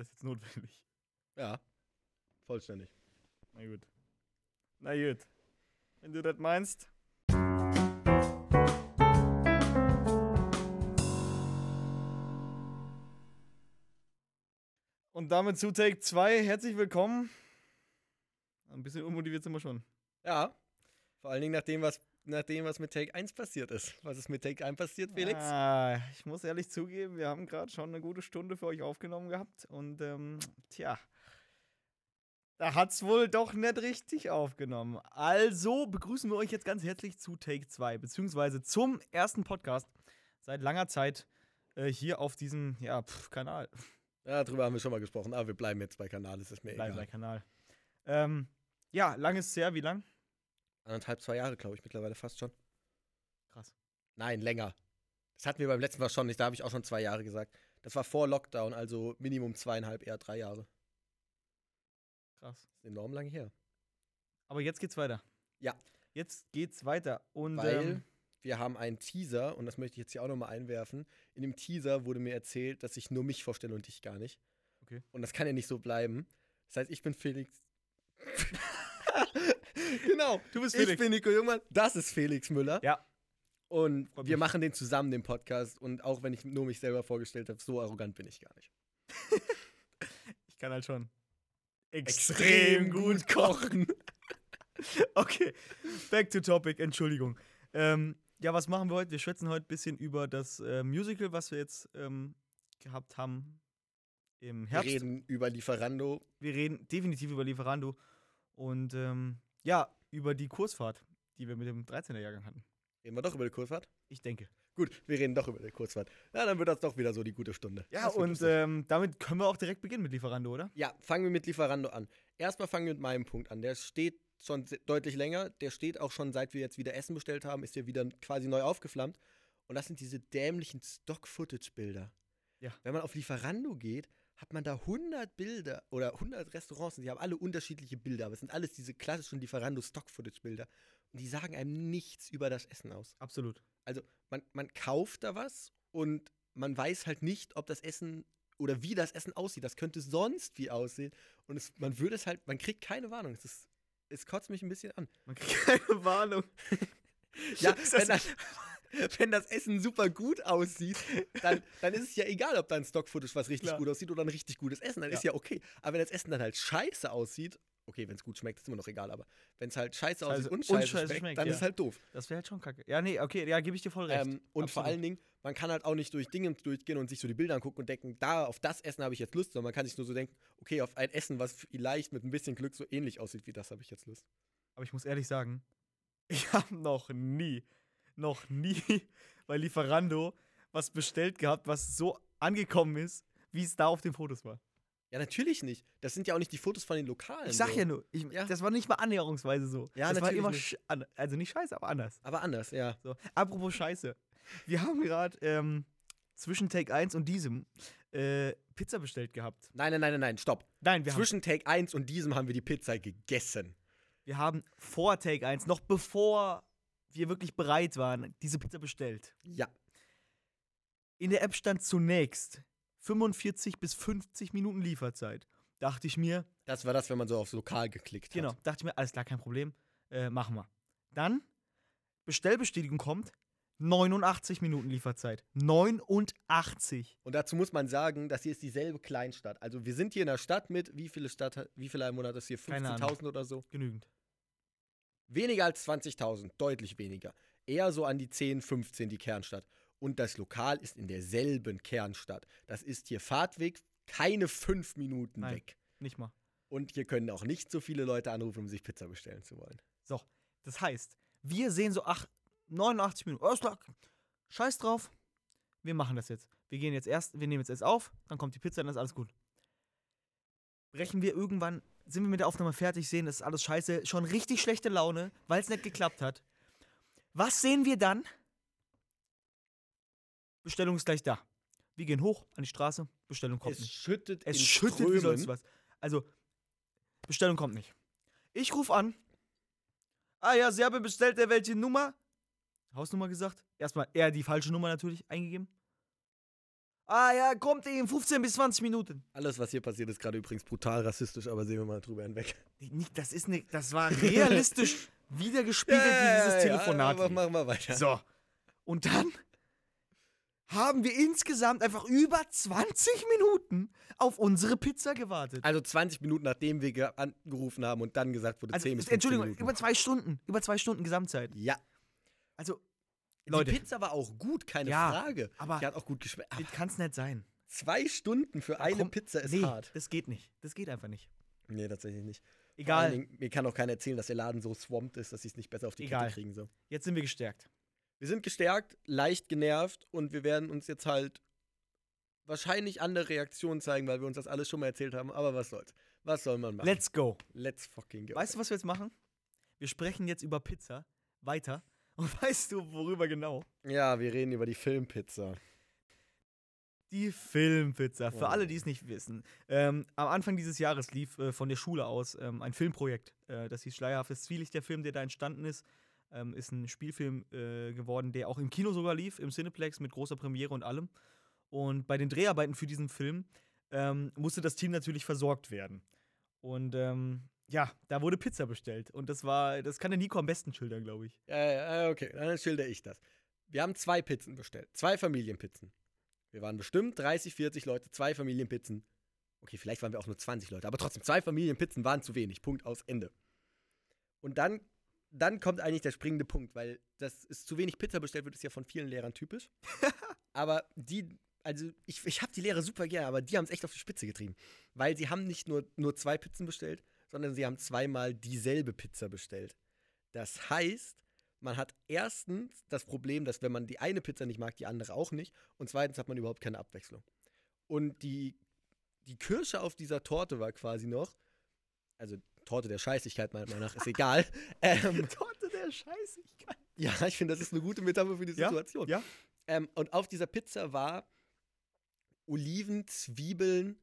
das jetzt notwendig? Ja. Vollständig. Na gut. Na gut. Wenn du das meinst. Und damit zu Take 2. Herzlich willkommen. Ein bisschen unmotiviert sind wir schon. Ja. Vor allen Dingen nach dem, was, nach dem, was mit Take 1 passiert ist. Was ist mit Take 1 passiert, Felix? Ah, ich muss ehrlich zugeben, wir haben gerade schon eine gute Stunde für euch aufgenommen gehabt. Und ähm, tja, da hat's wohl doch nicht richtig aufgenommen. Also begrüßen wir euch jetzt ganz herzlich zu Take 2, beziehungsweise zum ersten Podcast seit langer Zeit äh, hier auf diesem ja, pf, Kanal. Ja, darüber haben wir schon mal gesprochen, aber wir bleiben jetzt bei Kanal, es ist mir Bleiben bei egal. Kanal. Ähm, ja, lang ist es her, wie lang? Anderthalb, zwei Jahre, glaube ich, mittlerweile fast schon. Krass. Nein, länger. Das hatten wir beim letzten Mal schon nicht, da habe ich auch schon zwei Jahre gesagt. Das war vor Lockdown, also Minimum zweieinhalb, eher drei Jahre. Krass. Das ist enorm lange her. Aber jetzt geht's weiter. Ja. Jetzt geht's weiter. Und Weil ähm, wir haben einen Teaser, und das möchte ich jetzt hier auch nochmal einwerfen. In dem Teaser wurde mir erzählt, dass ich nur mich vorstelle und dich gar nicht. Okay. Und das kann ja nicht so bleiben. Das heißt, ich bin Felix. genau, du bist ich bin Nico Jungmann, das ist Felix Müller. Ja. Und Freut wir mich. machen den zusammen, den Podcast. Und auch wenn ich nur mich selber vorgestellt habe, so arrogant bin ich gar nicht. Ich kann halt schon kochen. Okay, back to topic, Entschuldigung. Ähm, ja, was machen wir heute? Wir schwätzen heute ein bisschen über das äh, Musical, was wir jetzt ähm, gehabt haben im Wir Herbst. reden über Lieferando. wir reden definitiv über Lieferando und ähm, ja, über die Kursfahrt, die wir mit dem 13er-Jahrgang hatten. Reden wir doch über die Kursfahrt? Ich denke. Gut, wir reden doch über die Kursfahrt. Ja, dann wird das doch wieder so die gute Stunde. Ja, und ähm, damit können wir auch direkt beginnen mit Lieferando, oder? Ja, fangen wir mit Lieferando an. Erstmal fangen wir mit meinem Punkt an. Der steht schon deutlich länger. Der steht auch schon, seit wir jetzt wieder Essen bestellt haben, ist der wieder quasi neu aufgeflammt. Und das sind diese dämlichen Stock-Footage-Bilder. Ja. Wenn man auf Lieferando geht, hat man da 100 Bilder oder 100 Restaurants und die haben alle unterschiedliche Bilder, aber es sind alles diese klassischen Lieferando-Stock-Footage-Bilder. Und die sagen einem nichts über das Essen aus. Absolut. Also man, man kauft da was und man weiß halt nicht, ob das Essen oder wie das Essen aussieht. Das könnte sonst wie aussehen. Und es, man würde es halt, man kriegt keine Warnung. Es, ist, es kotzt mich ein bisschen an. Man kriegt keine Warnung. Ja, wenn das- das, wenn das Essen super gut aussieht, dann, dann ist es ja egal, ob da ein Stock-Footage was richtig Klar. gut aussieht oder ein richtig gutes Essen. Dann ist ja okay. Aber wenn das Essen dann halt scheiße aussieht, okay, wenn es gut schmeckt, ist immer noch egal. Aber wenn es halt scheiße, Scheiße aussieht und und scheiße, scheiße schmeckt, schmeckt, dann ja. ist es halt doof. Das wäre halt schon kacke. Ja, nee, okay, ja, gebe ich dir voll recht. Ähm, und vor Absolut. allen Dingen, man kann halt auch nicht durch Dinge durchgehen und sich so die Bilder angucken und denken, da, auf das Essen habe ich jetzt Lust, sondern man kann sich nur so denken, okay, auf ein Essen, was vielleicht mit ein bisschen Glück so ähnlich aussieht wie das, habe ich jetzt Lust. Aber ich muss ehrlich sagen, ich habe noch nie, noch nie bei Lieferando was bestellt gehabt, was so angekommen ist, wie es da auf den Fotos war. Ja, natürlich nicht. Das sind ja auch nicht die Fotos von den Lokalen. Ich sag so. ja nur, ich, Ja. das war nicht mal annäherungsweise so. Ja, das war natürlich immer, nicht. also nicht scheiße, aber anders. Aber anders, ja. So. Apropos Scheiße. Wir haben gerade ähm, zwischen Take 1 und diesem äh, Pizza bestellt gehabt. Nein, nein, nein, nein, nein, stopp. Nein, wir haben, Zwischen Take 1 und diesem haben wir die Pizza gegessen. wir haben vor Take 1, noch bevor wir wirklich bereit waren, diese Pizza bestellt. Ja. In der App stand zunächst 45 bis 50 Minuten Lieferzeit. Dachte ich mir, Das war das, wenn man so aufs Lokal geklickt genau, hat. dachte ich mir, alles klar, kein Problem, äh, machen wir. Dann, Bestellbestätigung kommt, 89 Minuten Lieferzeit. 89. Und dazu muss man sagen, das hier ist dieselbe Kleinstadt. Also wir sind hier in einer Stadt mit, wie viele Stadt, wie viele Einwohner hat das hier? Keine Ahnung. 15.000 oder so? Genügend. Weniger als 20.000, deutlich weniger. Eher so an die 10, 15 die Kernstadt. Und das Lokal ist in derselben Kernstadt. Das ist hier Fahrtweg keine fünf Minuten Nein. weg. Nicht mal. Und hier können auch nicht so viele Leute anrufen, um sich Pizza bestellen zu wollen. So, das heißt, wir sehen so ach, 89 Minuten. Klar. Scheiß drauf. Wir machen das jetzt. Wir gehen jetzt erst, wir nehmen jetzt erst auf, dann kommt die Pizza, dann ist alles gut. Brechen wir irgendwann, sind wir mit der Aufnahme fertig, sehen, das ist alles scheiße, schon richtig schlechte Laune, weil es nicht geklappt hat. Was sehen wir dann? Bestellung ist gleich da. Wir gehen hoch an die Straße, Bestellung kommt es nicht. schüttet Es schüttet wie Strömen. sonst was. Also, Bestellung kommt nicht. Ich rufe an. Ah ja, Sie haben bestellt, der welche Nummer? Hausnummer gesagt. Erstmal er die falsche Nummer natürlich eingegeben. Ah ja, kommt in 15 bis 20 Minuten. Alles, was hier passiert, ist gerade übrigens brutal rassistisch, aber sehen wir mal drüber hinweg. Nicht, das ist ne, das war realistisch wiedergespiegelt, wie dieses Telefonat. aber lief. machen wir weiter. So. Und dann haben wir insgesamt einfach über 20 Minuten auf unsere Pizza gewartet. Also 20 Minuten, nachdem wir ge- angerufen haben und dann gesagt wurde, Also, 10 bis 15 Entschuldigung, Minuten. über zwei Stunden. Über zwei Stunden Gesamtzeit. ja. Also, Die Leute. Pizza war auch gut, keine Ja, Frage. aber- Die hat auch gut geschmeckt. Das kann es nicht sein. zwei Stunden für eine Komm, Pizza ist nee, hart. das geht nicht. Das geht einfach nicht. Nee, tatsächlich nicht. Egal, Dingen, mir kann auch keiner erzählen, dass der Laden so swamped ist, dass sie es nicht besser auf die Egal. Kette kriegen. So. jetzt sind wir gestärkt. Wir sind gestärkt, leicht genervt und wir werden uns jetzt halt wahrscheinlich andere Reaktionen zeigen, weil wir uns das alles schon mal erzählt haben. Aber was soll's? Was soll man machen? Let's go. Let's fucking go. Weißt du, was wir jetzt machen? Wir sprechen jetzt über Pizza weiter. Und weißt du, worüber genau? Ja, wir reden über die Filmpizza. Die Filmpizza. Für Oh. alle, die es nicht wissen. Ähm, am Anfang dieses Jahres lief äh, von der Schule aus ähm, ein Filmprojekt. Äh, das hieß Schleierhaftes Zwielicht. Der Film, der da entstanden ist, ähm, ist ein Spielfilm äh, geworden, der auch im Kino sogar lief, im Cineplex mit großer Premiere und allem. Und bei den Dreharbeiten für diesen Film ähm, musste das Team natürlich versorgt werden. Und ähm, ja, da wurde Pizza bestellt. Und das war, das kann der Nico am besten schildern, glaube ich. Ja, okay, dann schilder ich das. Wir haben zwei Pizzen bestellt. Zwei Familienpizzen. Wir waren bestimmt 30, 40 Leute, zwei Familienpizzen. Okay, vielleicht waren wir auch nur 20 Leute, aber trotzdem, zwei Familienpizzen waren zu wenig. Punkt aus Ende. Und dann, dann kommt eigentlich der springende Punkt, weil das ist zu wenig Pizza bestellt wird, ist ja von vielen Lehrern typisch. aber die, also ich, ich habe die Lehrer super gerne, aber die haben es echt auf die Spitze getrieben. Weil sie haben nicht nur, nur zwei Pizzen bestellt, sondern sie haben zweimal dieselbe Pizza bestellt. Das heißt, man hat erstens das Problem, dass wenn man die eine Pizza nicht mag, die andere auch nicht. Und zweitens hat man überhaupt keine Abwechslung. Und die, die Kirsche auf dieser Torte war quasi noch, also Torte der Scheißigkeit meiner Meinung nach, ist egal. ähm, Torte der Scheißigkeit. ja, ich finde, das ist eine gute Metapher für die Ja, Situation. ja. Ähm, und auf dieser Pizza war Oliven, Zwiebeln,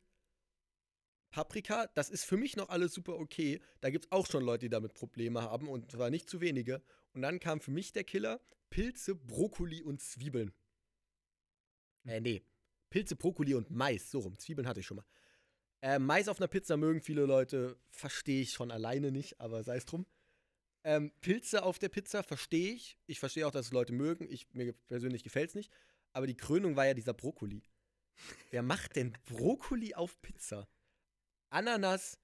Paprika. Das ist für mich noch alles super okay. Da gibt es auch schon Leute, die damit Probleme haben und zwar nicht zu wenige. Und dann kam für mich der Killer: Pilze, Brokkoli und Zwiebeln. Äh, nee. Pilze, Brokkoli und Mais. So rum. Zwiebeln hatte ich schon mal. Äh, Mais auf einer Pizza mögen viele Leute, verstehe ich schon alleine nicht, aber sei es drum. Ähm, Pilze auf der Pizza verstehe ich. Ich verstehe auch, dass es Leute mögen. Ich, mir persönlich gefällt es nicht. Aber die Krönung war ja dieser Brokkoli. Wer macht denn Brokkoli auf Pizza? Ananas,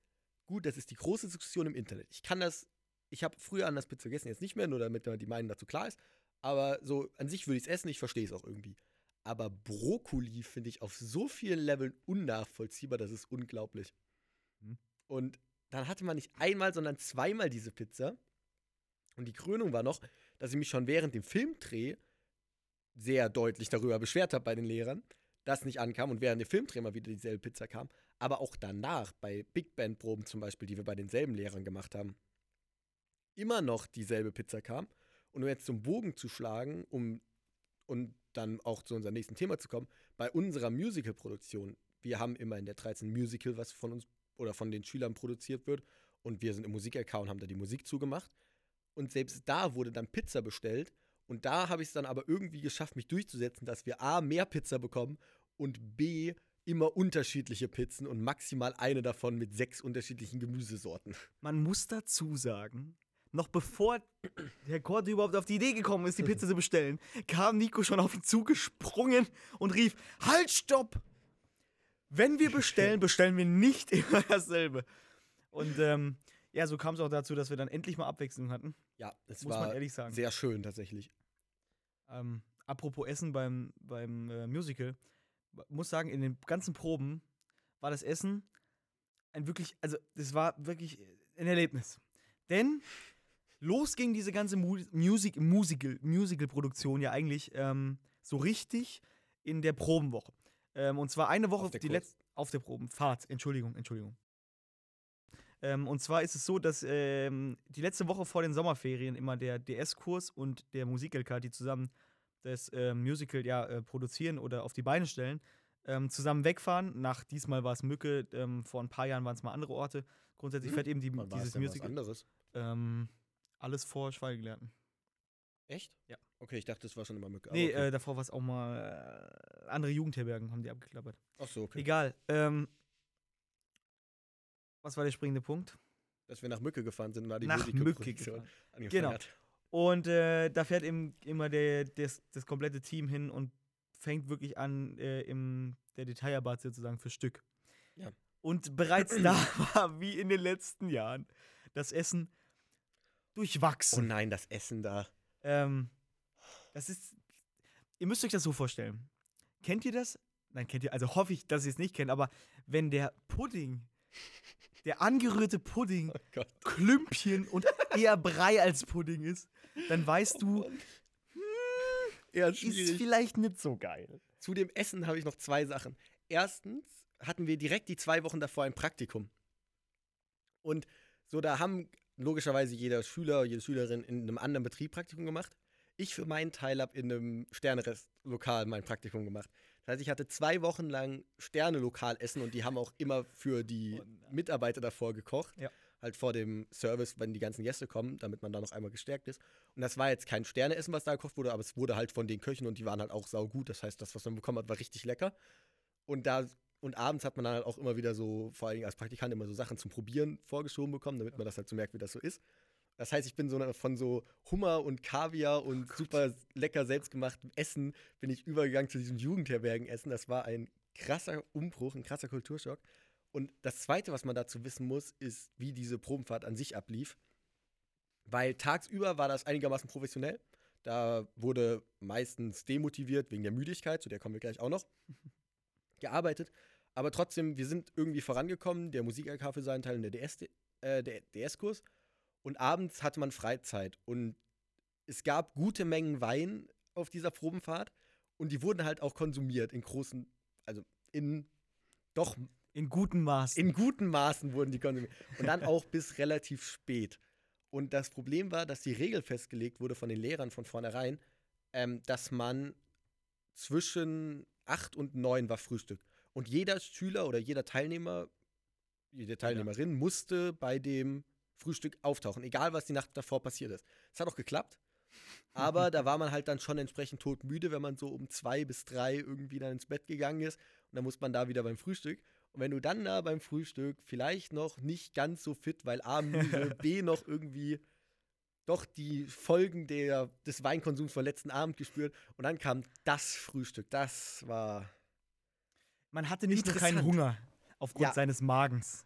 gut, das ist die große Diskussion im Internet. Ich kann das, ich habe früher Ananas-Pizza gegessen, jetzt nicht mehr, nur damit die Meinung dazu klar ist. Aber so an sich würde ich es essen, ich verstehe es auch irgendwie. Aber Brokkoli finde ich auf so vielen Leveln unnachvollziehbar, das ist unglaublich. Hm. Und dann hatte man nicht einmal, sondern zweimal diese Pizza. Und die Krönung war noch, dass ich mich schon während dem Filmdreh sehr deutlich darüber beschwert habe bei den Lehrern, dass nicht ankam und während der Filmdreh mal wieder dieselbe Pizza kam. Aber auch danach, bei Big Band Proben zum Beispiel, die wir bei denselben Lehrern gemacht haben, immer noch dieselbe Pizza kam. Und um jetzt zum Bogen zu schlagen, um und dann auch zu unserem nächsten Thema zu kommen, bei unserer Musical-Produktion, wir haben immer in der 13 Musical, was von uns oder von den Schülern produziert wird, und wir sind im Musik-LK und haben da die Musik zugemacht. Und selbst da wurde dann Pizza bestellt. Und da habe ich es dann aber irgendwie geschafft, mich durchzusetzen, dass wir A, mehr Pizza bekommen und B, immer unterschiedliche Pizzen und maximal eine davon mit sechs unterschiedlichen Gemüsesorten. Man muss dazu sagen, noch bevor der Korte überhaupt auf die Idee gekommen ist, die Pizza zu bestellen, kam Nico schon auf ihn zugesprungen und rief: Halt, stopp! Wenn wir bestellen, bestellen wir nicht immer dasselbe. Und ähm, ja, so kam es auch dazu, dass wir dann endlich mal Abwechslung hatten. Ja, es Muss man war ehrlich sagen. sehr schön tatsächlich. Ähm, apropos Essen beim, beim äh, Musical, muss sagen, in den ganzen Proben war das Essen ein wirklich, also das war wirklich ein Erlebnis. Denn los ging diese ganze Mu Music Musical Musical-Produktion ja eigentlich ähm, so richtig in der Probenwoche. Ähm, und zwar eine Woche Auf der die letzte auf der Probenfahrt. Entschuldigung, Entschuldigung. Ähm, und zwar ist es so, dass ähm, die letzte Woche vor den Sommerferien immer der DS-Kurs und der Musik-LK, die zusammen das ähm, Musical ja äh, produzieren oder auf die Beine stellen, ähm, zusammen wegfahren. Nach diesmal war es Mücke, ähm, vor ein paar Jahren waren es mal andere Orte. Grundsätzlich Hm. fährt eben die, dieses denn was Musical. anderes? Ähm, alles vor Schweigegelehrten. Echt? Ja. Okay, ich dachte, das war schon immer Mücke. Nee, okay. äh, davor war es auch mal andere Jugendherbergen haben die abgeklappert. Ach so, okay. Egal. Ähm, was war der springende Punkt? Dass wir nach Mücke gefahren sind und da die Nach Mücke Musikproduktion gefahren. Genau. hat. Und äh, da fährt eben immer der, das, das komplette Team hin und fängt wirklich an, äh, im, der Detailarbeit sozusagen für Stück. Ja. Und bereits da war, wie in den letzten Jahren, das Essen Oh durchwachsen. nein, das Essen da. Ähm, das ist. Ihr müsst euch das so vorstellen. Kennt ihr das? Nein, kennt ihr, also hoffe ich, dass ihr es nicht kennt, aber wenn der Pudding, der angerührte Pudding, Oh. Klümpchen und eher Brei als Pudding ist, dann weißt du, Ja, ist vielleicht nicht so geil. Zu dem Essen habe ich noch zwei Sachen. Erstens hatten wir direkt die zwei Wochen davor ein Praktikum. Und so, da haben logischerweise jeder Schüler, jede Schülerin in einem anderen Betrieb Praktikum gemacht. Ich für meinen Teil habe in einem Sternerest-Lokal mein Praktikum gemacht. Das heißt, ich hatte zwei Wochen lang Sterne-Lokalessen und die haben auch immer für die Oh. Mitarbeiter davor gekocht. Ja. Halt vor dem Service, wenn die ganzen Gäste kommen, damit man da noch einmal gestärkt ist. Und das war jetzt kein Sterneessen, was da gekocht wurde, aber es wurde halt von den Köchen und die waren halt auch saugut. Das heißt, das, was man bekommen hat, war richtig lecker. Und da und abends hat man dann halt auch immer wieder so, vor allen Dingen als Praktikant, immer so Sachen zum Probieren vorgeschoben bekommen, damit man das halt so merkt, wie das so ist. Das heißt, ich bin so eine- von so Hummer und Kaviar und super lecker selbstgemachtem Essen bin ich übergegangen zu diesem Jugendherbergenessen. Das war ein krasser Umbruch, ein krasser Kulturschock. Und das Zweite, was man dazu wissen muss, ist, wie diese Probenfahrt an sich ablief. Weil tagsüber war das einigermaßen professionell. Da wurde meistens demotiviert wegen der Müdigkeit, zu der kommen wir gleich auch noch, gearbeitet. Aber trotzdem, wir sind irgendwie vorangekommen, der Musik-LK für seinen Teil und der DS, äh, der DS-Kurs. Und abends hatte man Freizeit. Und es gab gute Mengen Wein auf dieser Probenfahrt. Und die wurden halt auch konsumiert in großen, also in doch In gutem Maß. in guten Maßen wurden die konsumiert. Und dann auch bis relativ spät. Und das Problem war, dass die Regel festgelegt wurde von den Lehrern von vornherein, ähm, dass man zwischen 8 und 9 war Frühstück. Und jeder Schüler oder jeder Teilnehmer, jede Teilnehmerin musste bei dem Frühstück auftauchen, egal was die Nacht davor passiert ist. Es hat auch geklappt. Aber da war man halt dann schon entsprechend todmüde, wenn man so um zwei bis drei irgendwie dann ins Bett gegangen ist. Und dann muss man da wieder beim Frühstück. Und wenn du dann da beim Frühstück vielleicht noch nicht ganz so fit, weil A müde, B noch irgendwie doch die Folgen der, des Weinkonsums vom letzten Abend gespürt und dann kam das Frühstück. Das war. Man hatte nicht nur keinen. Hunger aufgrund Ja. seines Magens.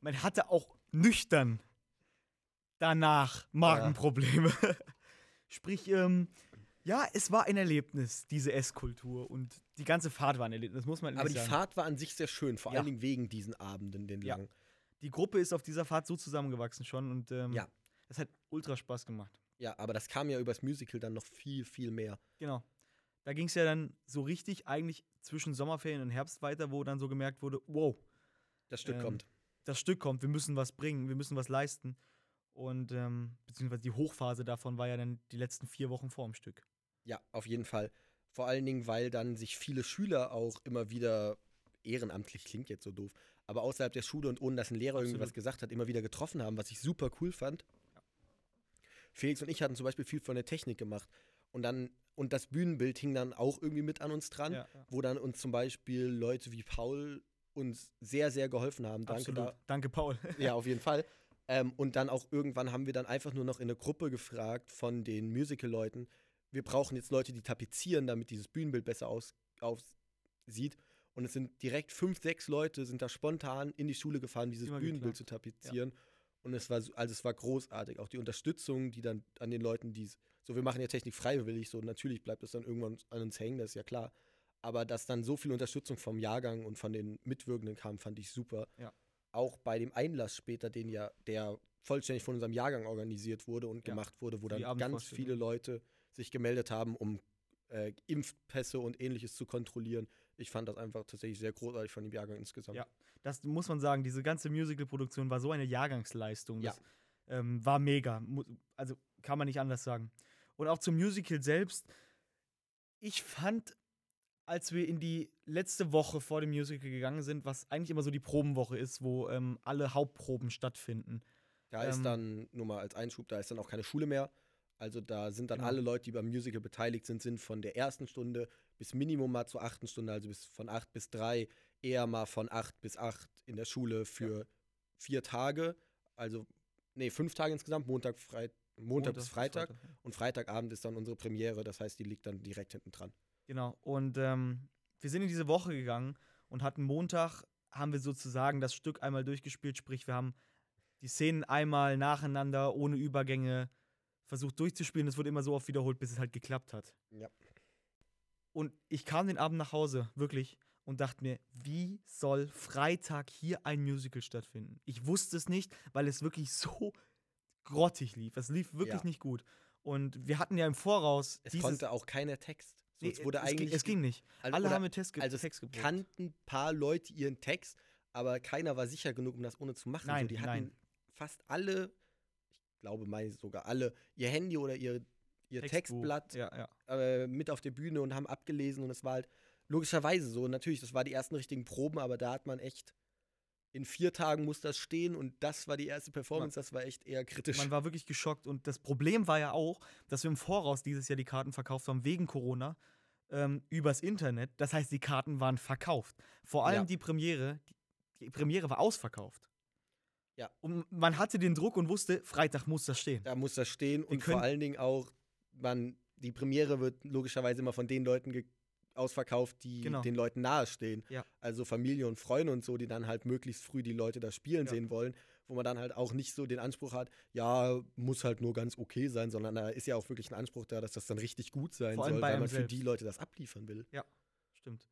Man hatte auch nüchtern danach Magenprobleme. Sprich, ähm, ja, es war ein Erlebnis, diese Esskultur. Und die ganze Fahrt war ein Erlebnis, muss man Aber die sagen. Fahrt war an sich sehr schön, vor Ja. allen Dingen wegen diesen Abenden, den Ja. langen. Die Gruppe ist auf dieser Fahrt so zusammengewachsen schon und ähm, Ja. es hat ultra Spaß gemacht. Ja, aber das kam ja übers Musical dann noch viel, viel mehr. Genau. Da ging es ja dann so richtig eigentlich zwischen Sommerferien und Herbst weiter, wo dann so gemerkt wurde, wow, Das Stück Ähm, kommt. das Stück kommt, wir müssen was bringen, wir müssen was leisten. Und ähm, beziehungsweise die Hochphase davon war ja dann die letzten vier Wochen vor dem Stück. Ja, auf jeden Fall. Vor allen Dingen, weil dann sich viele Schüler auch immer wieder ehrenamtlich klingt jetzt so doof, aber außerhalb der Schule und ohne dass ein Lehrer irgendwie Absolut. was gesagt hat, immer wieder getroffen haben, was ich super cool fand. Felix und ich hatten zum Beispiel viel von der Technik gemacht und dann und das Bühnenbild hing dann auch irgendwie mit an uns dran, Ja, ja. wo dann uns zum Beispiel Leute wie Paul uns sehr, sehr geholfen haben. Danke da, Danke, Paul. ja, auf jeden Fall. Ähm, und dann auch irgendwann haben wir dann einfach nur noch in eine Gruppe gefragt von den Musical-Leuten, wir brauchen jetzt Leute, die tapezieren, damit dieses Bühnenbild besser aus, aussieht. Und es sind direkt fünf, sechs Leute sind da spontan in die Schule gefahren, dieses Immer Bühnenbild geklappt. zu tapezieren. Und es war, so- also es war großartig. Auch die Unterstützung, die dann an den Leuten, die so, wir machen ja Technik freiwillig, so natürlich bleibt das dann irgendwann an uns hängen, das ist ja klar. Aber dass dann so viel Unterstützung vom Jahrgang und von den Mitwirkenden kam, fand ich super. Ja. Auch bei dem Einlass später, den ja, der vollständig von unserem Jahrgang organisiert wurde und Ja, gemacht wurde, wo dann ganz viele Leute sich gemeldet haben, um äh, Impfpässe und ähnliches zu kontrollieren. Ich fand das einfach tatsächlich sehr großartig von dem Jahrgang insgesamt. Ja. Das muss man sagen, diese ganze Musical-Produktion war so eine Jahrgangsleistung. Ja. Das ähm, war mega. Also kann man nicht anders sagen. Und auch zum Musical selbst. Ich fand, als wir in die letzte Woche vor dem Musical gegangen sind, was eigentlich immer so die Probenwoche ist, wo ähm, alle Hauptproben stattfinden. Da ist Ähm, dann, nur mal als Einschub, da ist dann auch keine Schule mehr. Also da sind dann Genau. alle Leute, die beim Musical beteiligt sind, sind von der ersten Stunde bis Minimum mal zur achten Stunde, also bis von acht bis drei, eher mal von acht bis acht in der Schule für vier Tage. Also, nee, fünf Tage insgesamt, Montag, Freit Montag, bis Freitag. ja. Und Freitagabend ist dann unsere Premiere, das heißt, die liegt dann direkt hinten dran. Genau. Und ähm, wir sind in diese Woche gegangen und hatten Montag, haben wir sozusagen das Stück einmal durchgespielt, sprich, wir haben die Szenen einmal nacheinander, ohne Übergänge versucht durchzuspielen. Es wurde immer so oft wiederholt, bis es halt geklappt hat. Ja. Und ich kam den Abend nach Hause, wirklich, und dachte mir, wie soll Freitag hier ein Musical stattfinden? Ich wusste es nicht, weil es wirklich so grottig lief. Es lief wirklich Ja. nicht gut. Und wir hatten ja im Voraus Es konnte auch keiner Text. Nee, es wurde es, eigentlich. ging, es ging nicht. also, Alle haben mit Text, ge also Text geprobt. kannten ein paar Leute ihren Text, aber keiner war sicher genug, um das ohne zu machen. Nein, so, die hatten nein. fast alle, glaube mal sogar alle, ihr Handy oder ihr, ihr Textbuch. Textblatt Ja, ja. äh, mit auf der Bühne und haben abgelesen und es war halt logischerweise so. Natürlich, das war die ersten richtigen Proben, aber da hat man echt in vier Tagen muss das stehen und das war die erste Performance, das war echt eher kritisch. Man war wirklich geschockt. Und das Problem war ja auch, dass wir im Voraus dieses Jahr die Karten verkauft haben, wegen Corona, ähm, übers Internet. Das heißt, die Karten waren verkauft. Vor allem Ja. die Premiere. Die Premiere war ausverkauft. Ja. Und man hatte den Druck und wusste, Freitag muss das stehen. da muss das stehen und können- vor allen Dingen auch, man, die Premiere wird logischerweise immer von den Leuten ausverkauft, die Genau. den Leuten nahestehen. Ja. Also Familie und Freunde und so, die dann halt möglichst früh die Leute da spielen Ja. sehen wollen, wo man dann halt auch nicht so den Anspruch hat, ja, muss halt nur ganz okay sein, sondern da ist ja auch wirklich ein Anspruch da, dass das dann richtig gut sein soll, weil man für selbst. die Leute das abliefern will. Stimmt.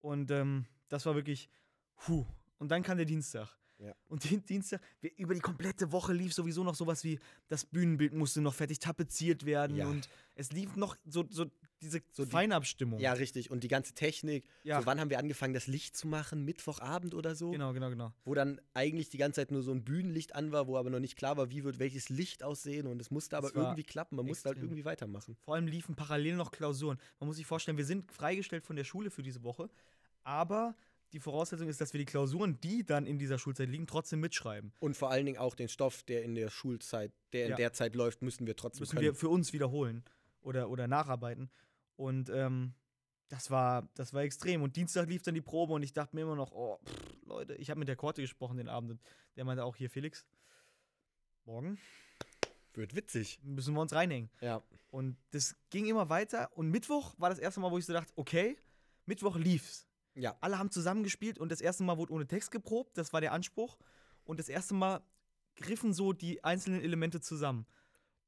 Und ähm, das war wirklich, puh. Und dann kam der Dienstag. Ja. Und den Dienstag, wir, über die komplette Woche lief sowieso noch sowas wie, das Bühnenbild musste noch fertig tapeziert werden Ja. und es lief noch so, so diese So die- Feinabstimmung. Ja, richtig. Und die ganze Technik. Ja. So, wann haben wir angefangen, das Licht zu machen? Mittwochabend oder so? Genau, genau, genau. Wo dann eigentlich die ganze Zeit nur so ein Bühnenlicht an war, wo aber noch nicht klar war, wie wird welches Licht aussehen. Und es musste aber irgendwie klappen. Man musste halt extrem. irgendwie weitermachen. Vor allem liefen parallel noch Klausuren. Man muss sich vorstellen, wir sind freigestellt von der Schule für diese Woche, aber die Voraussetzung ist, dass wir die Klausuren, die dann in dieser Schulzeit liegen, trotzdem mitschreiben. Und vor allen Dingen auch den Stoff, der in der Schulzeit, der in Ja. der Zeit läuft, müssen wir trotzdem müssen können. wir für uns wiederholen oder, oder nacharbeiten. Und ähm, das, war, das war extrem. Und Dienstag lief dann die Probe und ich dachte mir immer noch, oh, pff, Leute, ich habe mit der Korte gesprochen den Abend und der meinte auch hier, Felix, morgen Wird witzig. müssen wir uns reinhängen. Ja. Und das ging immer weiter. Und Mittwoch war das erste Mal, wo ich so dachte, okay, Mittwoch lief's. Ja. Alle haben zusammengespielt und das erste Mal wurde ohne Text geprobt, das war der Anspruch. Und das erste Mal griffen so die einzelnen Elemente zusammen.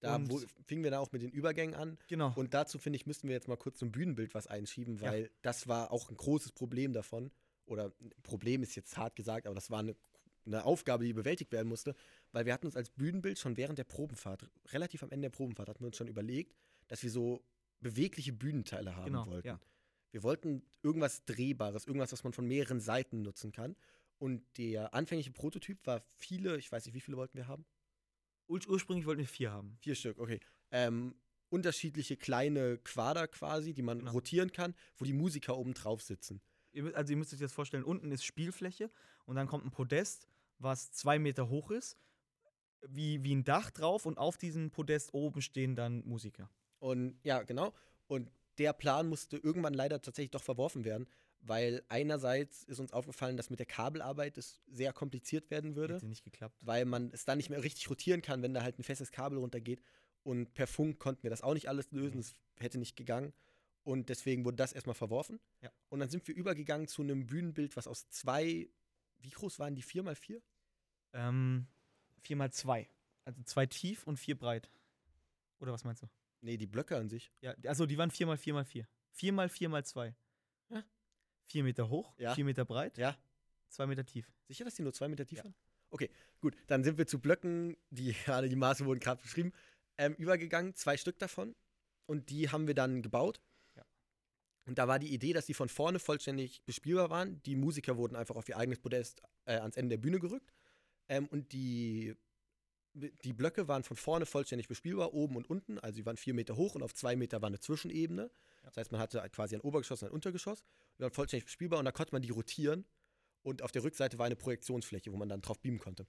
Da wo, fingen wir dann auch mit den Übergängen an. Genau. Und dazu, finde ich, müssten wir jetzt mal kurz zum Bühnenbild was einschieben, Ja. weil das war auch ein großes Problem davon. Oder ein Problem ist jetzt hart gesagt, aber das war eine, eine Aufgabe, die bewältigt werden musste, weil wir hatten uns als Bühnenbild schon während der Probenfahrt, relativ am Ende der Probenfahrt, hatten wir uns schon überlegt, dass wir so bewegliche Bühnenteile haben Genau, wollten. ja. Wir wollten irgendwas Drehbares, irgendwas, was man von mehreren Seiten nutzen kann. Und der anfängliche Prototyp war viele, ich weiß nicht, wie viele wollten wir haben? Ur ursprünglich wollten wir vier haben. Vier Stück, okay. Ähm, unterschiedliche kleine Quader quasi, die man Genau. rotieren kann, wo die Musiker oben drauf sitzen. Also ihr müsst euch das vorstellen, unten ist Spielfläche und dann kommt ein Podest, was zwei Meter hoch ist, wie, wie ein Dach drauf und auf diesem Podest oben stehen dann Musiker. Und ja, genau. Und der Plan musste irgendwann leider tatsächlich doch verworfen werden, weil einerseits ist uns aufgefallen, dass mit der Kabelarbeit es sehr kompliziert werden würde, Hätte nicht geklappt. weil man es dann nicht mehr richtig rotieren kann, wenn da halt ein festes Kabel runtergeht. Und per Funk konnten wir das auch nicht alles lösen, es hätte nicht gegangen. Und deswegen wurde das erstmal verworfen. Ja. Und dann sind wir übergegangen zu einem Bühnenbild, was aus zwei, wie groß waren die? Vier mal vier? Ähm, vier mal zwei. Also zwei tief und vier breit. Oder was meinst du? Nee, die Blöcke an sich. Ja, also die waren vier mal vier mal vier. Vier mal vier mal zwei. Ja. Vier Meter hoch, Ja. vier Meter breit, Ja. zwei Meter tief. Sicher, dass die nur zwei Meter tief Ja. waren? Okay, gut. Dann sind wir zu Blöcken, die gerade die Maße wurden gerade beschrieben, ähm, übergegangen, zwei Stück davon. Und die haben wir dann gebaut. Ja. Und da war die Idee, dass die von vorne vollständig bespielbar waren. Die Musiker wurden einfach auf ihr eigenes Podest äh, ans Ende der Bühne gerückt. Ähm, und die, die Blöcke waren von vorne vollständig bespielbar, oben und unten. Also sie waren vier Meter hoch und auf zwei Meter war eine Zwischenebene. Das heißt, man hatte quasi ein Obergeschoss und ein Untergeschoss. Die waren vollständig bespielbar und da konnte man die rotieren. Und auf der Rückseite war eine Projektionsfläche, wo man dann drauf beamen konnte.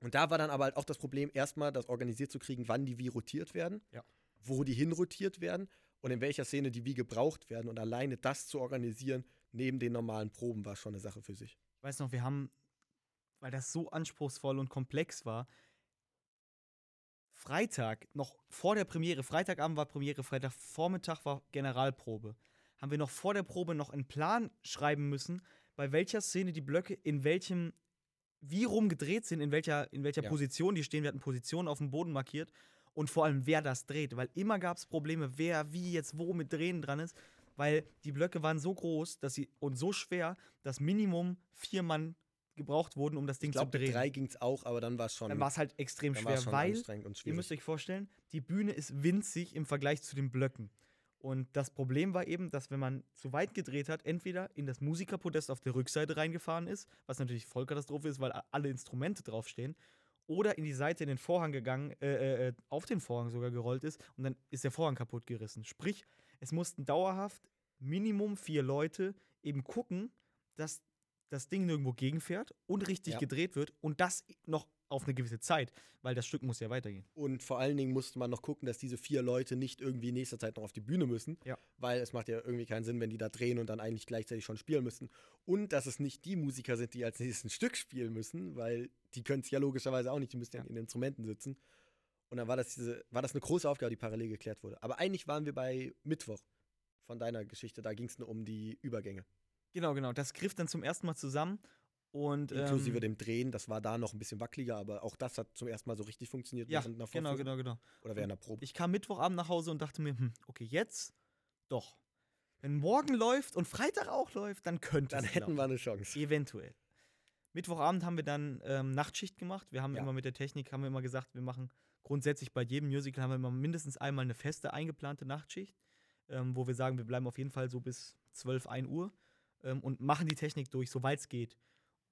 Und da war dann aber halt auch das Problem, erstmal das organisiert zu kriegen, wann die wie rotiert werden, Ja. wo die hinrotiert werden und in welcher Szene die wie gebraucht werden. Und alleine das zu organisieren, neben den normalen Proben, war schon eine Sache für sich. Ich weiß noch, wir haben, weil das so anspruchsvoll und komplex war, Freitag, noch vor der Premiere, Freitagabend war Premiere, Freitagvormittag war Generalprobe, haben wir noch vor der Probe noch einen Plan schreiben müssen, bei welcher Szene die Blöcke in welchem, wie rum gedreht sind, in welcher, in welcher Ja. Position die stehen. Wir hatten Positionen auf dem Boden markiert und vor allem, wer das dreht, weil immer gab es Probleme, wer wie jetzt wo mit Drehen dran ist, weil die Blöcke waren so groß dass sie, und so schwer, dass Minimum vier Mann gebraucht wurden, um das Ding Ich glaube, zu drehen. drei ging es auch, aber dann war es schon, Dann war es halt extrem schwer, weil Ihr müsst euch vorstellen, die Bühne ist winzig im Vergleich zu den Blöcken. Und das Problem war eben, dass wenn man zu weit gedreht hat, entweder in das Musikerpodest auf der Rückseite reingefahren ist, was natürlich Vollkatastrophe ist, weil alle Instrumente draufstehen, oder in die Seite in den Vorhang gegangen, äh, äh, auf den Vorhang sogar gerollt ist und dann ist der Vorhang kaputt gerissen. Sprich, es mussten dauerhaft Minimum vier Leute eben gucken, dass das Ding nirgendwo gegenfährt und richtig Ja. gedreht wird und das noch auf eine gewisse Zeit, weil das Stück muss ja weitergehen. Und vor allen Dingen musste man noch gucken, dass diese vier Leute nicht irgendwie in nächster Zeit noch auf die Bühne müssen. Ja. Weil es macht ja irgendwie keinen Sinn, wenn die da drehen und dann eigentlich gleichzeitig schon spielen müssen. Und dass es nicht die Musiker sind, die als nächstes ein Stück spielen müssen, weil die können es ja logischerweise auch nicht, die müssen ja Ja. in den Instrumenten sitzen. Und dann war das, diese, war das eine große Aufgabe, die parallel geklärt wurde. Aber eigentlich waren wir bei Mittwoch von deiner Geschichte. Da ging es nur um die Übergänge. Genau, genau. Das griff dann zum ersten Mal zusammen. Und, Inklusive ähm, dem Drehen. Das war da noch ein bisschen wackeliger, aber auch das hat zum ersten Mal so richtig funktioniert Ja, während einer genau, Vorführung. genau, genau. Oder während der Probe. Ich kam Mittwochabend nach Hause und dachte mir, hm, okay, jetzt doch. Wenn morgen läuft und Freitag auch läuft, dann könnte Dann es hätten laufen. wir eine Chance. Eventuell. Mittwochabend haben wir dann ähm, Nachtschicht gemacht. Wir haben Ja. immer mit der Technik, haben wir immer gesagt, wir machen grundsätzlich bei jedem Musical haben wir immer mindestens einmal eine feste eingeplante Nachtschicht, ähm, wo wir sagen, wir bleiben auf jeden Fall so bis 12, 1 Uhr ähm, und machen die Technik durch, soweit es geht.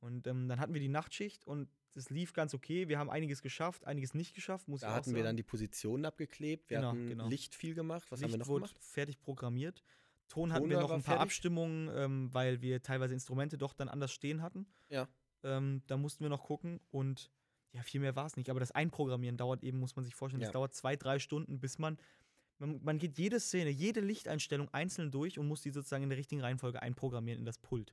Und ähm, dann hatten wir die Nachtschicht und es lief ganz okay. Wir haben einiges geschafft, einiges nicht geschafft, muss ich Da auch hatten wir sagen. dann die Positionen abgeklebt. Wir Genau, hatten genau. Licht viel gemacht. Was haben wir Licht noch wurde gemacht? fertig programmiert. Ton hatten Ton wir noch ein paar fertig? Abstimmungen, ähm, weil wir teilweise Instrumente doch dann anders stehen hatten. Ja. Ähm, da mussten wir noch gucken und ja, viel mehr war es nicht. Aber das Einprogrammieren dauert eben, muss man sich vorstellen, das Ja. dauert zwei, drei Stunden, bis man, man, man geht jede Szene, jede Lichteinstellung einzeln durch und muss die sozusagen in der richtigen Reihenfolge einprogrammieren in das Pult.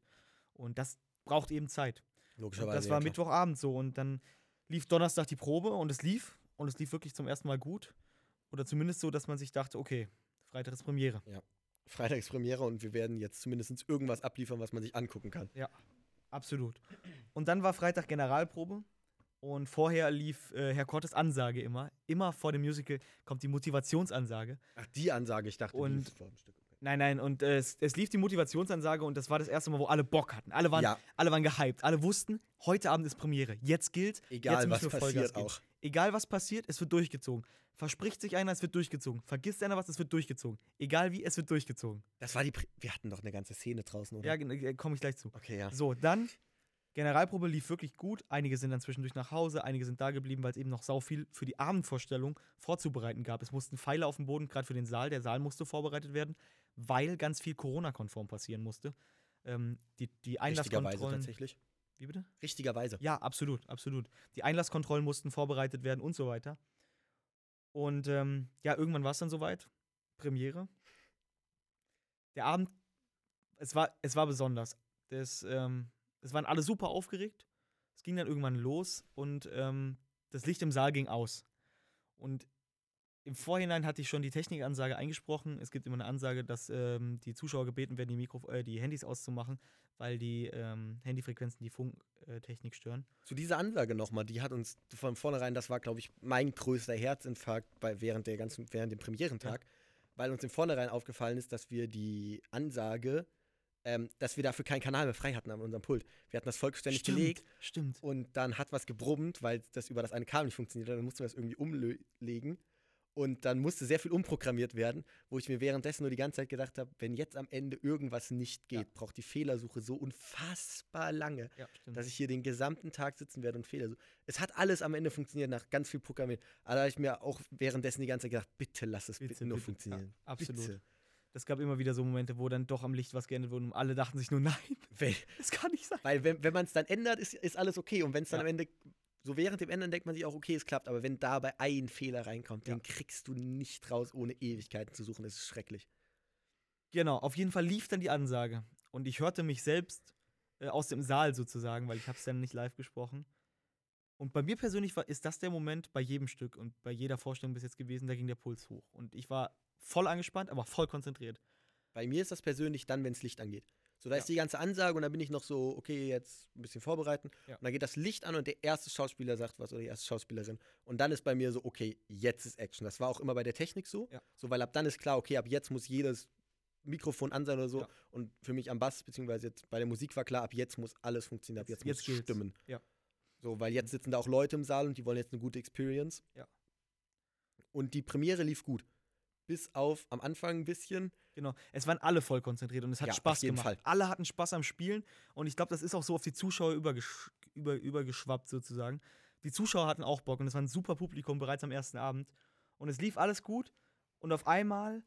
Und das braucht eben Zeit. Und Logischerweise. das ja, war klar. Mittwochabend so und dann lief Donnerstag die Probe und es lief und es lief wirklich zum ersten Mal gut. Oder zumindest so, dass man sich dachte, okay, Freitag ist Premiere. Freitagspremiere und wir werden jetzt zumindest irgendwas abliefern, was man sich angucken kann. Absolut. Und dann war Freitag Generalprobe und vorher lief äh, Herr Cortes Ansage immer. Immer vor dem Musical kommt die Motivationsansage. Ach, die Ansage, ich dachte, die Und- ist vor dem Stück. Nein, nein, und äh, es, es lief die Motivationsansage und das war das erste Mal, wo alle Bock hatten. Alle waren, Ja, alle waren gehypt. Alle wussten, heute Abend ist Premiere. Jetzt gilt, egal jetzt was passiert auch. Egal was passiert, es wird durchgezogen. Verspricht sich einer, es wird durchgezogen. Vergisst einer was, es wird durchgezogen. Egal wie, es wird durchgezogen. Das war die. Pri wir hatten doch eine ganze Szene draußen, oder? Ja, äh, komme ich gleich zu. Okay, ja. So, dann, Generalprobe lief wirklich gut. Einige sind dann zwischendurch nach Hause, einige sind da geblieben, weil es eben noch sau viel für die Abendvorstellung vorzubereiten gab. Es mussten Pfeile auf dem Boden, gerade für den Saal. Der Saal musste vorbereitet werden, weil ganz viel Corona-konform passieren musste. Ähm, die, die Richtigerweise Einlasskontrollen. tatsächlich. Wie bitte? Richtigerweise. Ja, absolut, absolut. Die Einlasskontrollen mussten vorbereitet werden und so weiter. Und ähm, ja, irgendwann war es dann soweit. Premiere. Der Abend, es war, es war besonders. Das, ähm, es waren alle super aufgeregt. Es ging dann irgendwann los und ähm, das Licht im Saal ging aus. Und im Vorhinein hatte ich schon die Technikansage eingesprochen. Es gibt immer eine Ansage, dass ähm, die Zuschauer gebeten werden, die, Mikro äh, die Handys auszumachen, weil die ähm, Handyfrequenzen die Funktechnik stören. Zu dieser Ansage nochmal, die hat uns von vornherein, das war, glaube ich, mein größter Herzinfarkt bei, während, der ganzen, während dem Premierentag, weil uns im Vornherein aufgefallen ist, dass wir die Ansage, ähm, dass wir dafür keinen Kanal mehr frei hatten an unserem Pult. Wir hatten das vollständig gelegt Stimmt. und dann hat was gebrummt, weil das über das eine Kabel nicht funktioniert hat. Dann mussten wir das irgendwie umlegen. Und dann musste sehr viel umprogrammiert werden, wo ich mir währenddessen nur die ganze Zeit gedacht habe, wenn jetzt am Ende irgendwas nicht geht, Ja. braucht die Fehlersuche so unfassbar lange, Ja, stimmt. dass ich hier den gesamten Tag sitzen werde und Fehler suche. Es hat alles am Ende funktioniert nach ganz viel Programmieren. Aber da habe ich mir auch währenddessen die ganze Zeit gedacht, bitte lass es bitte, Bitte, nur bitte. funktionieren. Ja, absolut. Bitte. Das gab immer wieder so Momente, wo dann doch am Licht was geändert wurde und alle dachten sich nur, nein, Weil, das kann nicht sein. weil wenn, wenn man es dann ändert, ist, ist alles okay. Und wenn es dann Ja. am Ende so während dem Ändern denkt man sich auch, okay, es klappt, aber wenn dabei ein Fehler reinkommt, Ja. den kriegst du nicht raus, ohne Ewigkeiten zu suchen. Das ist schrecklich. Genau, auf jeden Fall lief dann die Ansage. Und ich hörte mich selbst äh, aus dem Saal sozusagen, weil ich habe es dann nicht live gesprochen. Und bei mir persönlich war, ist das der Moment bei jedem Stück und bei jeder Vorstellung bis jetzt gewesen, da ging der Puls hoch. Und ich war voll angespannt, aber voll konzentriert. Bei mir ist das persönlich dann, wenn das Licht angeht. So, da Ja. ist die ganze Ansage und dann bin ich noch so, okay, jetzt ein bisschen vorbereiten. Ja. Und dann geht das Licht an und der erste Schauspieler sagt was oder die erste Schauspielerin. Und dann ist bei mir so, okay, jetzt ist Action. Das war auch immer bei der Technik so. Ja. So, weil ab dann ist klar, okay, ab jetzt muss jedes Mikrofon an sein oder so. Und für mich am Bass, beziehungsweise jetzt bei der Musik war klar, ab jetzt muss alles funktionieren, ab Jetzt- jetzt, muss gilt's. stimmen. Ja. So, weil jetzt sitzen da auch Leute im Saal und die wollen jetzt eine gute Experience. Ja. Und die Premiere lief gut. Bis auf am Anfang ein bisschen. Genau. Es waren alle voll konzentriert und es hat Ja, auf Spaß jeden gemacht. Fall. Alle hatten Spaß am Spielen und ich glaube, das ist auch so auf die Zuschauer übergesch über, übergeschwappt sozusagen. Die Zuschauer hatten auch Bock und es war ein super Publikum bereits am ersten Abend. Und es lief alles gut und auf einmal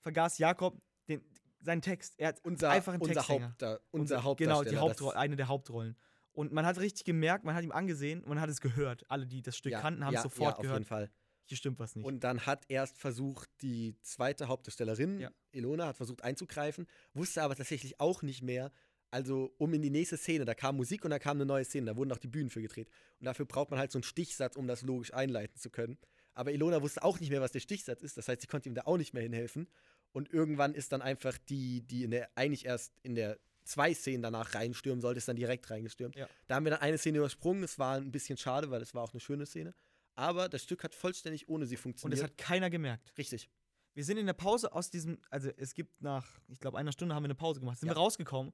vergaß Jakob den, seinen Text. Er hat Unser, einfach einen unser, Texthänger. Hauptda unser Unser- Hauptdarsteller. Genau, die Hauptrolle, eine der Hauptrollen. Und man hat richtig gemerkt, man hat ihm angesehen und man hat es gehört. Alle, die das Stück ja, kannten, haben ja, es sofort ja, auf gehört. jeden Fall. Hier stimmt was nicht. Und dann hat erst versucht, die zweite Hauptdarstellerin, Ja. Ilona, hat versucht einzugreifen, wusste aber tatsächlich auch nicht mehr. Also, um in die nächste Szene, da kam Musik und da kam eine neue Szene, da wurden auch die Bühnen für gedreht. Und dafür braucht man halt so einen Stichsatz, um das logisch einleiten zu können. Aber Ilona wusste auch nicht mehr, was der Stichsatz ist. Das heißt, sie konnte ihm da auch nicht mehr hinhelfen. Und irgendwann ist dann einfach die, die in der, eigentlich erst in der zwei Szenen danach reinstürmen sollte, ist dann direkt reingestürmt. Ja. Da haben wir dann eine Szene übersprungen. Es war ein bisschen schade, weil es war auch eine schöne Szene. Aber das Stück hat vollständig ohne sie und funktioniert. es hat keiner gemerkt. Richtig. Wir sind in der Pause aus diesem, also es gibt nach, ich glaube, einer Stunde haben wir eine Pause gemacht, sind Ja. wir rausgekommen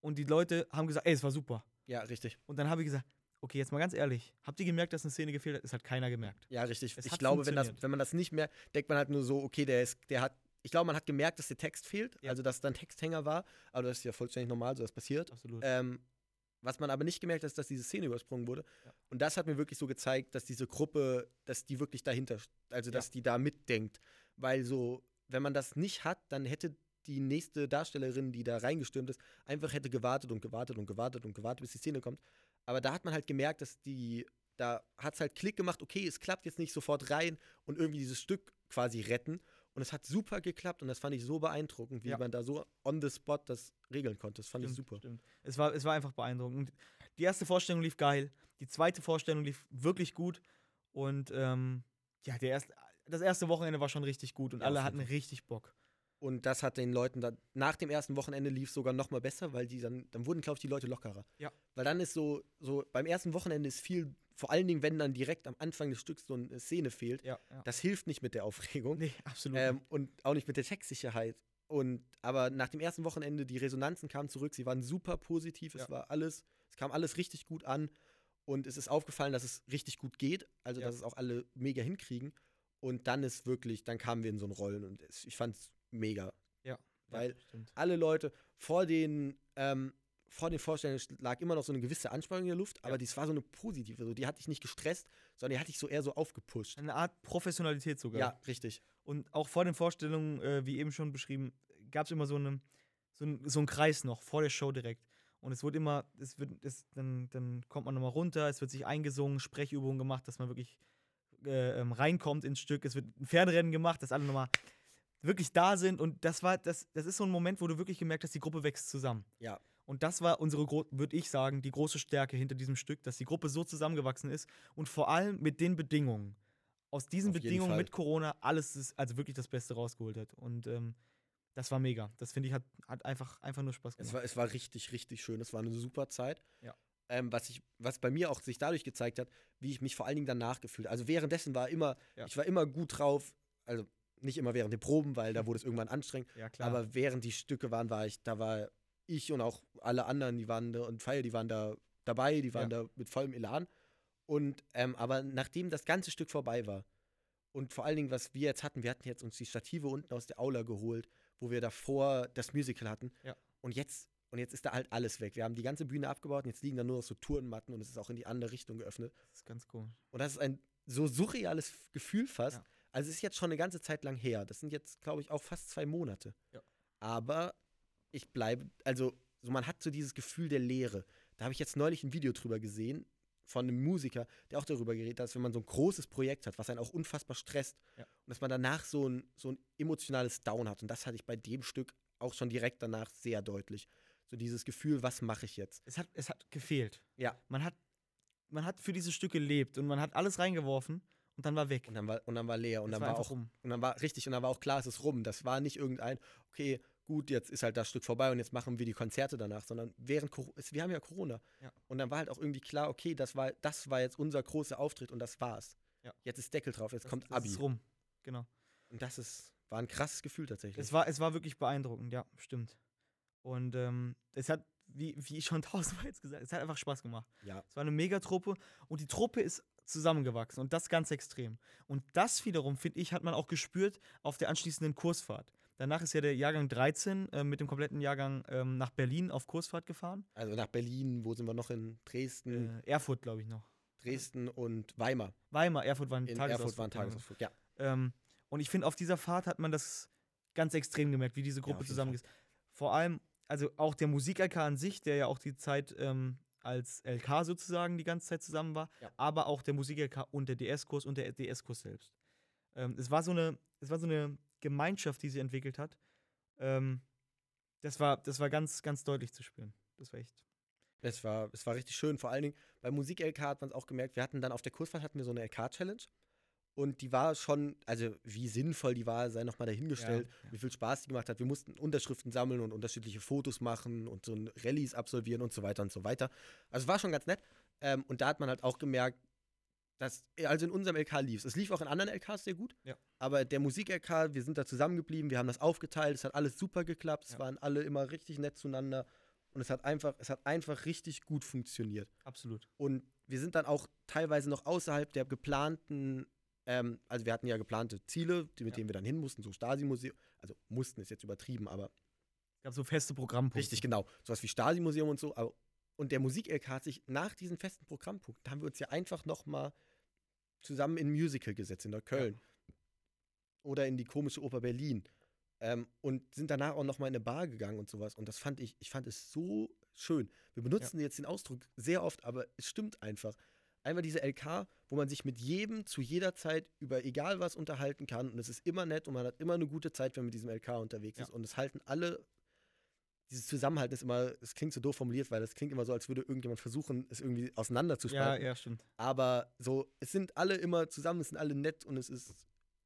und die Leute haben gesagt, ey, es war super. Ja, richtig. Und dann habe ich gesagt, okay, jetzt mal ganz ehrlich, habt ihr gemerkt, dass eine Szene gefehlt hat? Es hat keiner gemerkt. Ja, richtig. Es ich glaube, wenn, das, wenn man das nicht mehr, denkt man halt nur so, okay, der ist, der hat, ich glaube, man hat gemerkt, dass der Text fehlt, Ja. also dass da ein Texthänger war, aber das ist ja vollständig normal, so das passiert. Absolut. Ähm, was man aber nicht gemerkt hat, ist, dass diese Szene übersprungen wurde. Ja. Und das hat mir wirklich so gezeigt, dass diese Gruppe, dass die wirklich dahinter, also dass die da mitdenkt. Weil so, wenn man das nicht hat, dann hätte die nächste Darstellerin, die da reingestürmt ist, einfach hätte gewartet und gewartet und gewartet und gewartet, bis die Szene kommt. Aber da hat man halt gemerkt, dass die, da hat es halt Klick gemacht, okay, es klappt jetzt nicht sofort rein und irgendwie dieses Stück quasi retten. Und es hat super geklappt und das fand ich so beeindruckend, wie Ja. man da so on the spot das regeln konnte. Das fand ich Stimmt, super. Stimmt. Es war, es war einfach beeindruckend. Die erste Vorstellung lief geil, die zweite Vorstellung lief wirklich gut und ähm, ja, der erste, das erste Wochenende war schon richtig gut und Ja, alle hatten richtig Bock. Und das hat den Leuten dann, nach dem ersten Wochenende lief sogar noch mal besser, weil die dann, dann wurden, glaube ich, die Leute lockerer. Ja. Weil dann ist so, so, beim ersten Wochenende ist viel, vor allen Dingen, wenn dann direkt am Anfang des Stücks so eine Szene fehlt, Ja, ja. das hilft nicht mit der Aufregung. Nee, absolut. Ähm, und auch nicht mit der Textsicherheit. Und aber nach dem ersten Wochenende, die Resonanzen kamen zurück, sie waren super positiv, es Ja. war alles, es kam alles richtig gut an und es ist aufgefallen, dass es richtig gut geht, also dass es auch alle mega hinkriegen. Und dann ist wirklich, dann kamen wir in so ein Rollen und ich fand es mega. ja, weil- ja. Alle Leute vor den, ähm, vor den Vorstellungen lag immer noch so eine gewisse Anspannung in der Luft, aber Ja. dies war so eine positive, so, die hat dich nicht gestresst, sondern die hat dich so eher so aufgepusht. Eine Art Professionalität sogar. Ja, richtig. Und auch vor den Vorstellungen, äh, wie eben schon beschrieben, gab es immer so, eine, so, ein, so einen Kreis noch vor der Show direkt. Und es wird immer, es wird, es, dann, dann kommt man nochmal runter, es wird sich eingesungen, Sprechübungen gemacht, dass man wirklich äh, ähm, reinkommt ins Stück. Es wird ein Pferderennen gemacht, dass alle nochmal wirklich da sind. Und das war, das, das ist so ein Moment, wo du wirklich gemerkt hast, die Gruppe wächst zusammen. Ja. Und das war unsere, würde ich sagen, die große Stärke hinter diesem Stück, dass die Gruppe so zusammengewachsen ist und vor allem mit den Bedingungen. Aus diesen Auf Bedingungen mit Corona alles ist, also wirklich das Beste rausgeholt hat. Und ähm, das war mega. Das finde ich hat, hat einfach, einfach nur Spaß Es gemacht. war, es war richtig, richtig schön. Es war eine super Zeit. Ja. Ähm, was, ich, was bei mir auch sich dadurch gezeigt hat, wie ich mich vor allen Dingen danach gefühlt habe. Also währenddessen war immer, Ja. ich war immer gut drauf. Also nicht immer während der Proben, weil da wurde es irgendwann anstrengend. ja. Aber während die Stücke waren, war ich, da war ich und auch alle anderen, die waren da und Feier, die waren da dabei, die waren da mit vollem Elan. Und ähm, aber nachdem das ganze Stück vorbei war und vor allen Dingen, was wir jetzt hatten, wir hatten jetzt uns die Stative unten aus der Aula geholt, wo wir davor das Musical hatten. Ja. Und jetzt und jetzt ist da halt alles weg. Wir haben die ganze Bühne abgebaut und jetzt liegen da nur noch so Turnmatten und es ist auch in die andere Richtung geöffnet. das ist ganz cool. Und das ist ein so surreales Gefühl fast. Also es ist jetzt schon eine ganze Zeit lang her. Das sind jetzt, glaube ich, auch fast zwei Monate. Ja. Aber ich bleibe, also so man hat so dieses Gefühl der Leere. Da habe ich jetzt neulich ein Video drüber gesehen von einem Musiker, der auch darüber geredet hat, dass wenn man so ein großes Projekt hat, was einen auch unfassbar stresst Ja. und dass man danach so ein, so ein emotionales Down hat. Und das hatte ich bei dem Stück auch schon direkt danach sehr deutlich. So dieses Gefühl, was mache ich jetzt? Es hat, es hat gefehlt. Ja. Man hat, man hat für dieses Stück gelebt und man hat alles reingeworfen und dann war weg. Und dann war, und dann war leer und Es dann war, auch rum. Und dann war richtig, und dann war auch klar, es ist rum. Das war nicht irgendein, okay, gut, jetzt ist halt das Stück vorbei und jetzt machen wir die Konzerte danach, sondern während Cor- es, wir haben ja Corona. Ja. Und dann war halt auch irgendwie klar, okay, das war, das war jetzt unser großer Auftritt und das war's. Ja. Jetzt ist Deckel drauf, jetzt Das- kommt das Abi. Ist rum. Genau. Und das ist, war ein krasses Gefühl tatsächlich. Es war, es war wirklich beeindruckend, ja, stimmt. Und ähm, es hat, wie, wie ich schon tausendmal jetzt gesagt es hat einfach Spaß gemacht. ja. Es war eine Megatruppe und die Truppe ist zusammengewachsen und das ganz extrem. Und das wiederum, finde ich, hat man auch gespürt auf der anschließenden Kursfahrt. Danach ist ja der Jahrgang 13 äh, mit dem kompletten Jahrgang ähm, nach Berlin auf Kursfahrt gefahren. Also nach Berlin, wo sind wir noch in Dresden, Äh, Erfurt, glaube ich, noch. Dresden und Weimar. Weimar, Erfurt war ein In Tagesausflug. Erfurt war ein genau. Tagesausflug, ja. Ähm, und ich finde, auf dieser Fahrt hat man das ganz extrem gemerkt, wie diese Gruppe jeden zusammen ist. Vor allem, also auch der Musik-LK an sich, der ja auch die Zeit ähm, als LK sozusagen die ganze Zeit zusammen war, Ja. aber auch der Musik-LK und der DS-Kurs und der DS-Kurs selbst. Ähm, es, war so eine, es war so eine Gemeinschaft, die sie entwickelt hat. Ähm, das, war, das war ganz, ganz deutlich zu spüren. Das war echt. Es war, es war richtig schön. Vor allen Dingen bei Musik-LK hat man es auch gemerkt. Wir hatten dann auf der Kursfahrt hatten wir so eine LK-Challenge. Und die war schon, also wie sinnvoll die war, sei nochmal dahingestellt, Ja, ja. wie viel Spaß die gemacht hat. Wir mussten Unterschriften sammeln und unterschiedliche Fotos machen und so ein Rallyes absolvieren und so weiter und so weiter. Also es war schon ganz nett. Ähm, und da hat man halt auch gemerkt, dass, also in unserem LK lief es. Es lief auch in anderen LKs sehr gut. Ja. Aber der Musik-LK, wir sind da zusammengeblieben, wir haben das aufgeteilt, es hat alles super geklappt, es waren alle immer richtig nett zueinander. Und es hat einfach, es hat einfach richtig gut funktioniert. Absolut. Und wir sind dann auch teilweise noch außerhalb der geplanten, ähm, also wir hatten ja geplante Ziele, die, mit Ja. denen wir dann hin mussten, so Stasi-Museum, also mussten ist jetzt übertrieben, aber Es gab so feste Programmpunkte. richtig genau, sowas wie Stasi-Museum und so. Aber, und der Musik-LK hat sich nach diesen festen Programmpunkten, da haben wir uns ja einfach noch mal zusammen in ein Musical gesetzt in der Köln. Oder in die komische Oper Berlin. Ähm, und sind danach auch noch mal in eine Bar gegangen und sowas. Und das fand ich, ich fand es so schön. Wir benutzen jetzt den Ausdruck sehr oft, aber es stimmt einfach. Einfach diese LK, wo man sich mit jedem zu jeder Zeit über egal was unterhalten kann. Und es ist immer nett und man hat immer eine gute Zeit, wenn man mit diesem LK unterwegs Ja. ist. Und es halten alle, dieses Zusammenhalten ist immer, es klingt so doof formuliert, weil es klingt immer so, als würde irgendjemand versuchen, es irgendwie Ja, auseinanderzuspalten. ja, stimmt. Aber so, es sind alle immer zusammen, es sind alle nett und es ist,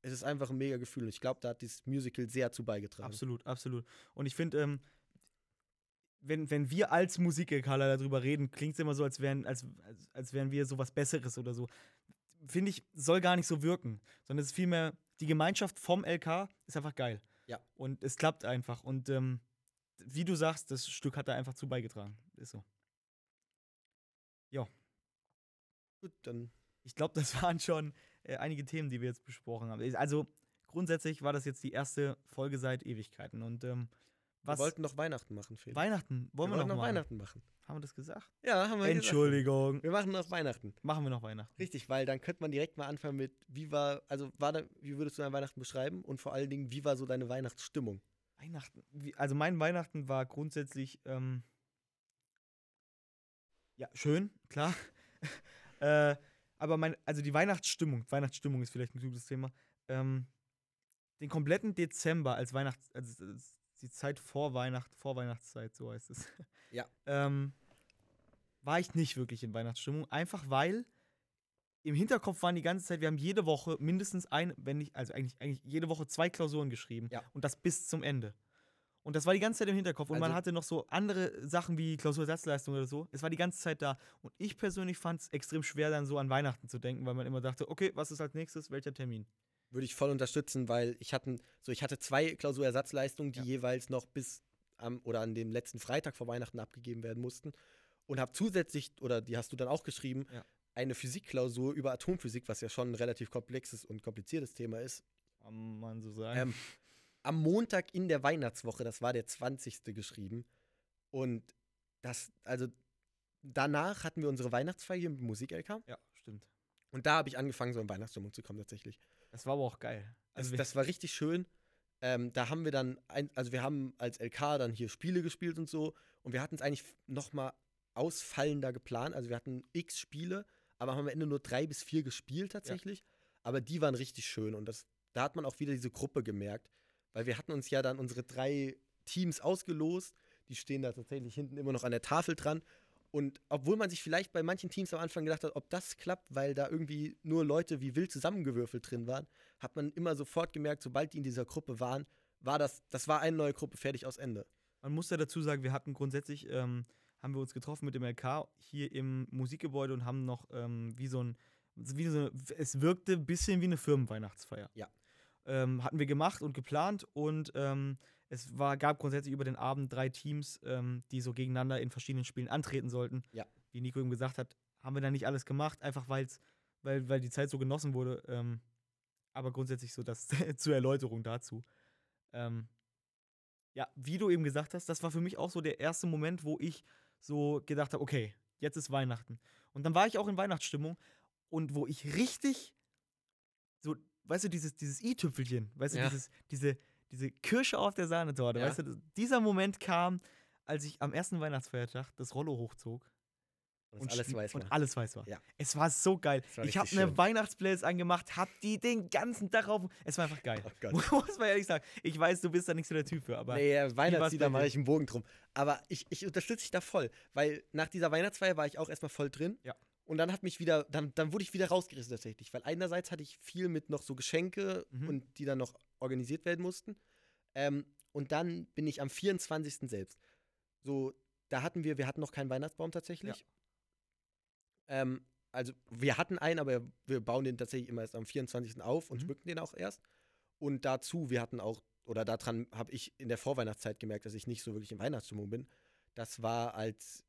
es ist einfach ein mega Gefühl. Und ich glaube, da hat dieses Musical sehr zu beigetragen. Absolut, absolut. Und ich finde, ähm, wenn, wenn wir als Musikerkaler darüber reden, klingt es immer so, als wären, als, als, wären wir sowas Besseres oder so. Finde ich, soll gar nicht so wirken, sondern es ist vielmehr, die Gemeinschaft vom LK ist einfach geil. Ja. Und es klappt einfach. Und ähm, wie du sagst, das Stück hat da einfach zu beigetragen. Ist so. Gut, dann Ich glaube, das waren schon äh, einige Themen, die wir jetzt besprochen haben. Also grundsätzlich war das jetzt die erste Folge seit Ewigkeiten. Und ähm, was wir wollten noch Weihnachten machen, Felix. Weihnachten wollen wir, wollten noch machen? Weihnachten machen. Haben wir das gesagt? Ja, haben wir Entschuldigung. gesagt. Wir machen noch Weihnachten. Machen wir noch Weihnachten. Richtig, weil dann könnte man direkt mal anfangen mit, wie war, also war da, wie würdest du dein Weihnachten beschreiben? Und vor allen Dingen, wie war so deine Weihnachtsstimmung? Weihnachten. Wie, also mein Weihnachten war grundsätzlich ähm, ja schön, klar. äh, aber mein, also die Weihnachtsstimmung, Weihnachtsstimmung ist vielleicht ein gutes Thema. Ähm, den kompletten Dezember als Weihnachts, also als die Zeit vor Weihnachten, vor Weihnachtszeit, so heißt es. Ja. ähm, war ich nicht wirklich in Weihnachtsstimmung, einfach weil im Hinterkopf waren die ganze Zeit, wir haben jede Woche mindestens ein, wenn nicht, also eigentlich, eigentlich jede Woche zwei Klausuren geschrieben. Ja. Und das bis zum Ende. Und das war die ganze Zeit im Hinterkopf. Und man Also- hatte noch so andere Sachen wie Klausurersatzleistung oder so. Es war die ganze Zeit da. Und ich persönlich fand es extrem schwer, dann so an Weihnachten zu denken, weil man immer dachte, okay, was ist als nächstes, welcher Termin? Würde ich voll unterstützen, weil ich hatte, so ich hatte zwei Klausurersatzleistungen, die Ja. jeweils noch bis am oder an dem letzten Freitag vor Weihnachten abgegeben werden mussten. Und habe zusätzlich, oder die hast du dann auch geschrieben, Ja. eine Physikklausur über Atomphysik, was ja schon ein relativ komplexes und kompliziertes Thema ist, Kann man so sagen. ähm, am Montag in der Weihnachtswoche, das war der 20. geschrieben. Und das, also danach hatten wir unsere Weihnachtsfeier hier mit dem Musik-LK. ja, stimmt. Und da habe ich angefangen, so in Weihnachtsstimmung zu kommen tatsächlich. Das war aber auch geil. Also wir- das war richtig schön. Ähm, da haben wir dann, ein, also wir haben als LK dann hier Spiele gespielt und so. Und wir hatten es eigentlich noch mal ausfallender geplant. Also wir hatten x Spiele, aber haben am Ende nur drei bis vier gespielt tatsächlich. Aber die waren richtig schön und das, da hat man auch wieder diese Gruppe gemerkt, weil wir hatten uns ja dann unsere drei Teams ausgelost. Die stehen da tatsächlich hinten immer noch an der Tafel dran. Und obwohl man sich vielleicht bei manchen Teams am Anfang gedacht hat, ob das klappt, weil da irgendwie nur Leute wie wild zusammengewürfelt drin waren, hat man immer sofort gemerkt, sobald die in dieser Gruppe waren, war das, das war eine neue Gruppe, fertig aus Ende. Man muss ja dazu sagen, wir hatten grundsätzlich, ähm, haben wir uns getroffen mit dem LK hier im Musikgebäude und haben noch ähm, wie so ein, wie so, es wirkte ein bisschen wie eine Firmenweihnachtsfeier. Ja. Ähm, hatten wir gemacht und geplant und ähm, es war, gab grundsätzlich über den Abend drei Teams, ähm, die so gegeneinander in verschiedenen Spielen antreten sollten. Ja. Wie Nico eben gesagt hat, haben wir da nicht alles gemacht, einfach weil's, weil, weil die Zeit so genossen wurde. Ähm, aber grundsätzlich so das zur Erläuterung dazu. Ähm, ja, wie du eben gesagt hast, das war für mich auch so der erste Moment, wo ich so gedacht habe, okay, jetzt ist Weihnachten. Und dann war ich auch in Weihnachtsstimmung und wo ich richtig so, weißt du, dieses, dieses i-Tüpfelchen, weißt du, Ja. dieses, diese, diese Kirsche auf der Sahnetorte, Ja. weißt du, dieser Moment kam, als ich am ersten Weihnachtsfeiertag das Rollo hochzog Und das alles weiß man. und alles weiß war. Ja. Es war so geil. War Ich habe eine. Weihnachtsplaylist angemacht, hab die den ganzen Tag auf. Es war einfach geil. Oh. Muss man ehrlich sagen. Ich weiß, du bist da nicht so der Typ für, aber Nee, äh, Weihnachtslieder mache ich einen Bogen drum. Aber ich, ich unterstütze dich da voll, weil nach dieser Weihnachtsfeier war ich auch erstmal voll drin. Ja. Und dann hat mich wieder, dann, dann wurde ich wieder rausgerissen tatsächlich, weil einerseits hatte ich viel mit noch so Geschenke Mhm. und die dann noch organisiert werden mussten. Ähm, und dann bin ich am 24. selbst. So, da hatten wir, wir hatten noch keinen Weihnachtsbaum tatsächlich. Ähm, also wir hatten einen, aber wir bauen den tatsächlich immer erst am 24. auf und Mhm. schmücken den auch erst. Und dazu, wir hatten auch, oder daran habe ich in der Vorweihnachtszeit gemerkt, dass ich nicht so wirklich in Weihnachtsstimmung bin. Das war, als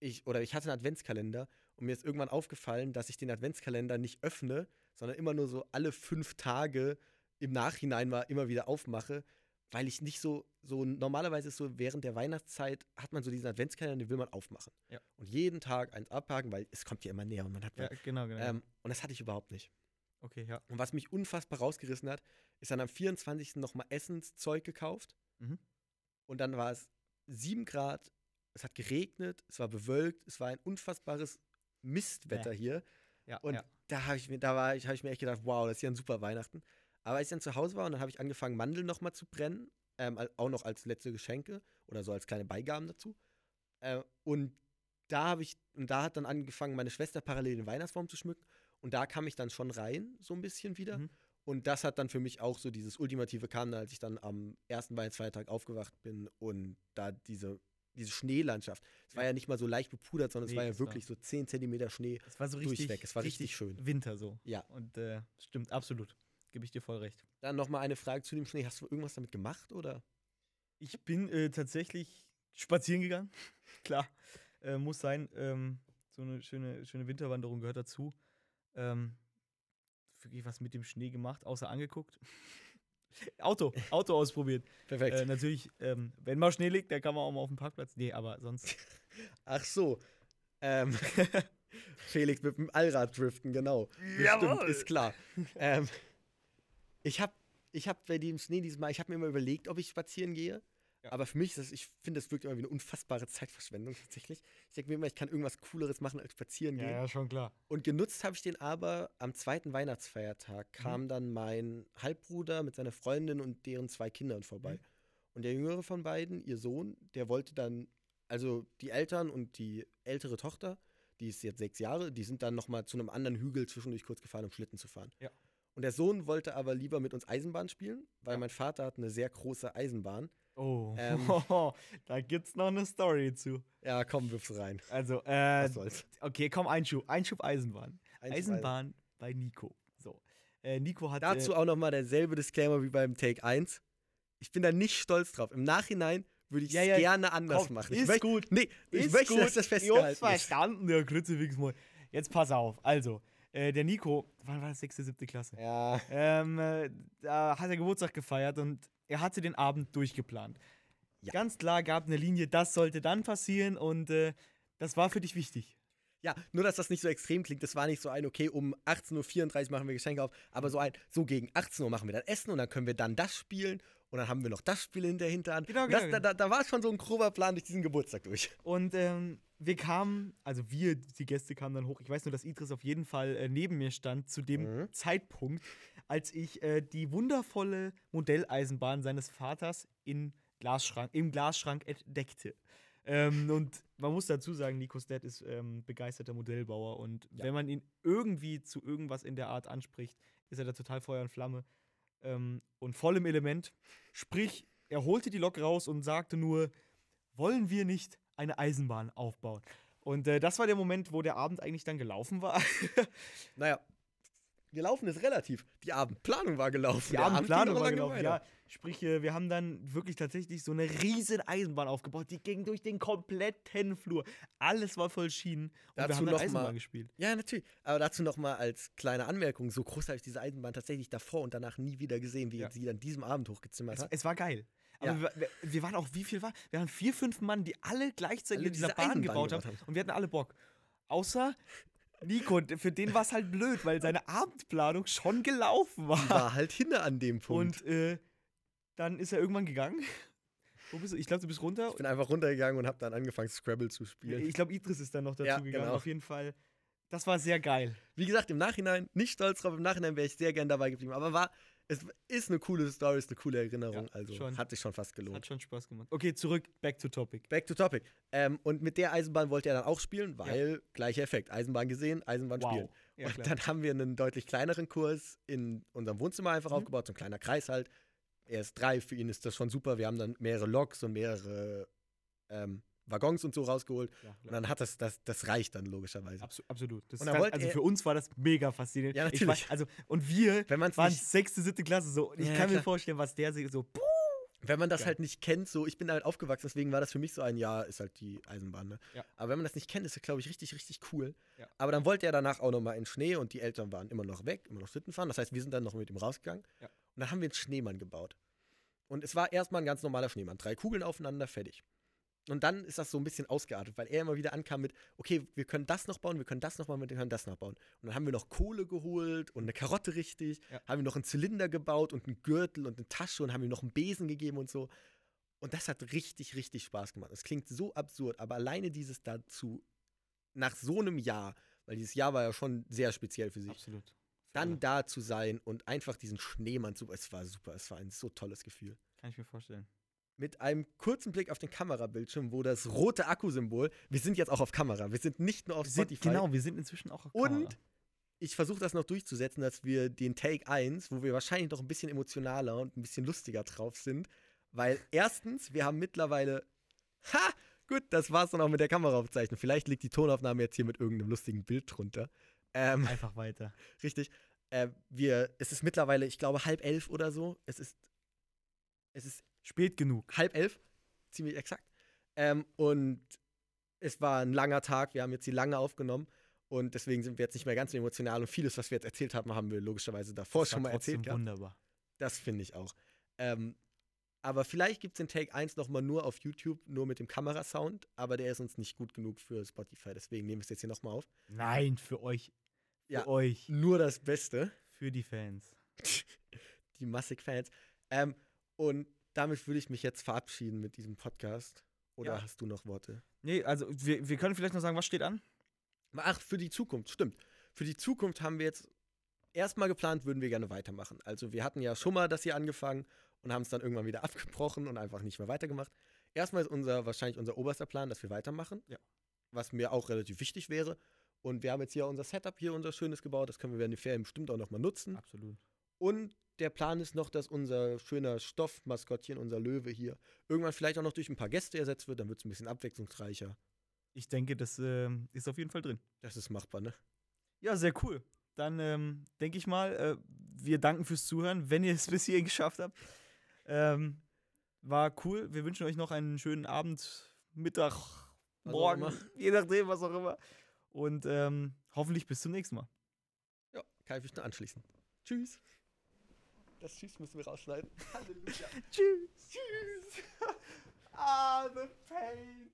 ich, oder ich hatte einen Adventskalender und mir ist irgendwann aufgefallen, dass ich den Adventskalender nicht öffne, sondern immer nur so alle fünf Tage im Nachhinein mal immer wieder aufmache, weil ich nicht so, so normalerweise ist so während der Weihnachtszeit hat man so diesen Adventskalender, den will man aufmachen. Ja. Und jeden Tag eins abhaken, weil es kommt ja immer näher und man hat ja, genau, genau. ähm, und das hatte ich überhaupt nicht. okay, ja. Und was mich unfassbar rausgerissen hat, ist dann am 24. nochmal Essenszeug gekauft. Mhm. Und dann war es 7 Grad, es hat geregnet, es war bewölkt, es war ein unfassbares Mistwetter Bäh. hier. Ja, Und ja. da habe ich mir, da war ich, habe ich mir echt gedacht, wow, das ist ja ein super Weihnachten. Aber als ich dann zu Hause war und dann habe ich angefangen, Mandeln nochmal zu brennen, ähm, auch noch als letzte Geschenke oder so als kleine Beigaben dazu. Äh, und da habe ich, und da hat dann angefangen, meine Schwester parallel den Weihnachtsbaum zu schmücken. Und da kam ich dann schon rein, so ein bisschen wieder. Mhm. Und das hat dann für mich auch so dieses Ultimative kam, als ich dann am ersten Weihnachtsfeiertag aufgewacht bin und da diese, diese Schneelandschaft. Es war Ja. nicht mal so leicht bepudert, sondern Nee, es war ja wirklich so 10 Zentimeter Schnee. Es war so richtig, durchweg. Es war richtig schön. Winter so. Ja. Und äh, stimmt, absolut. Gebe ich dir voll recht. Dann nochmal eine Frage zu dem Schnee. Hast du irgendwas damit gemacht oder? Ich bin äh, tatsächlich spazieren gegangen. Klar, äh, muss sein. Ähm, so eine schöne, schöne Winterwanderung gehört dazu. Ähm, wirklich was mit dem Schnee gemacht, außer angeguckt. Auto, Auto ausprobiert. Perfekt. Äh, natürlich, ähm, wenn mal Schnee liegt, dann kann man auch mal auf dem Parkplatz. Nee, aber sonst. Ach so. Ähm, Felix mit dem Allrad driften, genau. Bestimmt, Jawohl. ist klar. ähm, ich habe ich hab bei dem Schnee diesmal, ich habe mir immer überlegt, ob ich spazieren gehe. Ja. Aber für mich ist das, ich finde, das wirkt immer wie eine unfassbare Zeitverschwendung tatsächlich. Ich denke mir immer, ich kann irgendwas Cooleres machen als spazieren gehen. schon klar. Und genutzt habe ich den aber am zweiten Weihnachtsfeiertag kam dann mein Halbbruder mit seiner Freundin und deren zwei Kindern vorbei. Mhm. Und der jüngere von beiden, ihr Sohn, der wollte dann, also die Eltern und die ältere Tochter, die ist jetzt sechs Jahre, die sind dann nochmal zu einem anderen Hügel zwischendurch kurz gefahren, um Schlitten zu fahren. Ja. Und der Sohn wollte aber lieber mit uns Eisenbahn spielen, weil Ja. mein Vater hat eine sehr große Eisenbahn. Oh, Ähm. da gibt's noch eine Story zu. Ja, komm, wirf's rein. Also, äh, Was soll's. okay, komm, Einschub. Einschub Eisenbahn. Einschub Eisenbahn bei Nico. So. Äh, Nico hat. Dazu äh, auch nochmal derselbe Disclaimer wie beim Take 1. Ich bin da nicht stolz drauf. Im Nachhinein würde ich es Ja, ja, gerne anders komm, machen. Ich ist gut. Nee, ich ist möchte, gut. dass das festgehalten ist. verstanden, der Kruzifix mal. Jetzt pass auf. Also, äh, der Nico, wann war das? Sechste, siebte Klasse? Ja, Ähm, äh, da hat er Geburtstag gefeiert und er hatte den Abend durchgeplant. Ja. Ganz klar gab eine Linie, das sollte dann passieren und äh, das war für dich wichtig. ja, nur dass das nicht so extrem klingt. Das war nicht so ein, okay, um 18.34 Uhr machen wir Geschenke auf, aber so ein, so gegen 18 Uhr machen wir dann Essen und dann können wir dann das spielen Und dann haben wir noch das Spiel in der Hinterhand. Genau, Und das, genau, Da, da, da war schon so ein grober Plan durch diesen Geburtstag durch. Und ähm, wir kamen, also wir, die Gäste kamen dann hoch. Ich weiß nur, dass Idris auf jeden Fall äh, neben mir stand zu dem Mhm. Zeitpunkt, als ich äh, die wundervolle Modelleisenbahn seines Vaters in Glasschrank, im Glasschrank entdeckte. Ähm, und man muss dazu sagen, Nikos Dad ist ähm, begeisterter Modellbauer und Ja. wenn man ihn irgendwie zu irgendwas in der Art anspricht, ist er da total Feuer und Flamme ähm, und voll im Element. Sprich, er holte die Lok raus und sagte nur, wollen wir nicht eine Eisenbahn aufbauen? Und äh, das war der Moment, wo der Abend eigentlich dann gelaufen war. Naja, gelaufen ist relativ. Die Abendplanung war gelaufen. Die Abendplanung war gelaufen. weiter. Ja, sprich, äh, wir haben dann wirklich tatsächlich so eine riesen Eisenbahn aufgebaut. Die ging durch den kompletten Flur. Alles war voll Schienen. Und wir Dazu haben dann noch Eisenbahn mal- gespielt. Ja, natürlich. Aber dazu nochmal als kleine Anmerkung: So groß habe ich diese Eisenbahn tatsächlich davor und danach nie wieder gesehen, wie Ja. sie an diesem Abend hochgezimmert Es, hat. es war geil. Aber Ja. wir, wir, wir waren auch, wie viel war? Wir waren vier, fünf Mann, die alle gleichzeitig Alle in dieser diese Bahn gebaut haben. Und wir hatten alle Bock. Außer Nico, für den war es halt blöd, weil seine Abendplanung schon gelaufen war. war halt hinne an dem Punkt. Und äh, dann ist er irgendwann gegangen. Wo bist du? Ich glaube, du bist runter. ich bin einfach runtergegangen und habe dann angefangen, Scrabble zu spielen. Ich glaube, Idris ist dann noch dazu Ja, gegangen. genau. Auf jeden Fall. Das war sehr geil. Wie gesagt, im Nachhinein nicht stolz drauf, im Nachhinein wäre ich sehr gern dabei geblieben. Aber war, es ist eine coole Story, ist eine coole Erinnerung. Ja, also schon. hat sich schon fast gelohnt. hat schon Spaß gemacht. Okay, zurück, back to topic. Back to topic. Ähm, und mit der Eisenbahn wollte er dann auch spielen, weil gleicher Effekt. Eisenbahn gesehen, Eisenbahn spielen. Ja, und dann haben wir einen deutlich kleineren Kurs in unserem Wohnzimmer einfach Mhm. aufgebaut, so ein kleiner Kreis halt. Er ist drei, für ihn ist das schon super. Wir haben dann mehrere Loks und mehrere ähm, Waggons und so rausgeholt. Ja, Und dann hat das, das, das reicht dann logischerweise. Absu absolut. Das Und dann also für uns war das mega faszinierend. Ja, Ich natürlich. war, also, und wir Wenn waren nicht sechste, siebte Klasse so. Und ich Ja, kann mir vorstellen, was der sich so. puh, Wenn man das Geil. halt nicht kennt, so, ich bin halt aufgewachsen, deswegen war das für mich so ein Jahr, ist halt die Eisenbahn, ne? Ja. Aber wenn man das nicht kennt, ist das, glaube ich, richtig, richtig cool. Ja. Aber dann wollte er danach auch nochmal in Schnee und die Eltern waren immer noch weg, immer noch Schlitten fahren. Das heißt, wir sind dann noch mit ihm rausgegangen. Ja. Und dann haben wir einen Schneemann gebaut. Und es war erstmal ein ganz normaler Schneemann. Drei Kugeln aufeinander, fertig. Und dann ist das so ein bisschen ausgeartet, weil er immer wieder ankam mit, okay, wir können das noch bauen, wir können das noch bauen, wir können das noch bauen. Und dann haben wir noch Kohle geholt und eine Karotte richtig, Ja. haben wir noch einen Zylinder gebaut und einen Gürtel und eine Tasche und haben ihm noch einen Besen gegeben und so. Und das hat richtig, richtig Spaß gemacht. Es klingt so absurd, aber alleine dieses dazu, nach so einem Jahr, weil dieses Jahr war ja schon sehr speziell für sich, Absolut. Dann da zu sein und einfach diesen Schneemann zu, es war super, es war ein so tolles Gefühl Kann ich mir vorstellen. Mit einem kurzen Blick auf den Kamerabildschirm, wo das rote Akkusymbol, wir sind jetzt auch auf Kamera, wir sind nicht nur auf Wir sind, Spotify. genau, wir sind inzwischen auch auf Und Kamera. ich versuche das noch durchzusetzen, dass wir den Take 1, wo wir wahrscheinlich noch ein bisschen emotionaler und ein bisschen lustiger drauf sind, weil erstens, wir haben mittlerweile, ha, gut, das war's dann auch mit der Kameraaufzeichnung. Vielleicht liegt die Tonaufnahme jetzt hier mit irgendeinem lustigen Bild drunter. Ähm, Einfach weiter. richtig. Äh, wir, es ist mittlerweile, ich glaube, halb elf oder so. Es ist, es ist Spät genug. halb elf, ziemlich exakt. Ähm, und es war ein langer Tag, wir haben jetzt die lange aufgenommen und deswegen sind wir jetzt nicht mehr ganz so emotional und vieles, was wir jetzt erzählt haben, haben wir logischerweise davor Das schon mal erzählt gehabt. Wunderbar. Das finde ich auch. Ähm, aber vielleicht gibt es den Take 1 nochmal nur auf YouTube, nur mit dem Kamerasound, aber der ist uns nicht gut genug für Spotify, deswegen nehmen wir es jetzt hier nochmal auf. Nein, für euch. Für Ja. euch. Nur das Beste. Für die Fans. die massig Fans. Ähm, und damit würde ich mich jetzt verabschieden mit diesem Podcast. Oder Ja. hast du noch Worte? Nee, also wir, wir können vielleicht noch sagen, was steht an? Ach, für die Zukunft, stimmt. Für die Zukunft haben wir jetzt erstmal geplant, würden wir gerne weitermachen. Also wir hatten ja schon mal das hier angefangen und haben es dann irgendwann wieder abgebrochen und einfach nicht mehr weitergemacht. Erstmal ist unser, wahrscheinlich unser oberster Plan, dass wir weitermachen. Ja. Was mir auch relativ wichtig wäre. Und wir haben jetzt hier unser Setup hier, unser schönes gebaut. Das können wir während den Ferien bestimmt auch nochmal nutzen. Absolut. Und der Plan ist noch, dass unser schöner Stoffmaskottchen, unser Löwe hier, irgendwann vielleicht auch noch durch ein paar Gäste ersetzt wird. Dann wird es ein bisschen abwechslungsreicher. Ich denke, das ähm, ist auf jeden Fall drin. Das ist machbar, ne? Ja, sehr cool. Dann ähm, denke ich mal, äh, wir danken fürs Zuhören, wenn ihr es bis hierhin geschafft habt. Ähm, war cool. Wir wünschen euch noch einen schönen Abend, Mittag, Morgen, je nachdem, was auch immer. Und ähm, hoffentlich bis zum nächsten Mal. Ja, kann ich mich nur anschließen. Tschüss. Das Tschüss müssen wir rausschneiden. Halleluja. Tschüss. Tschüss. ah, the pain.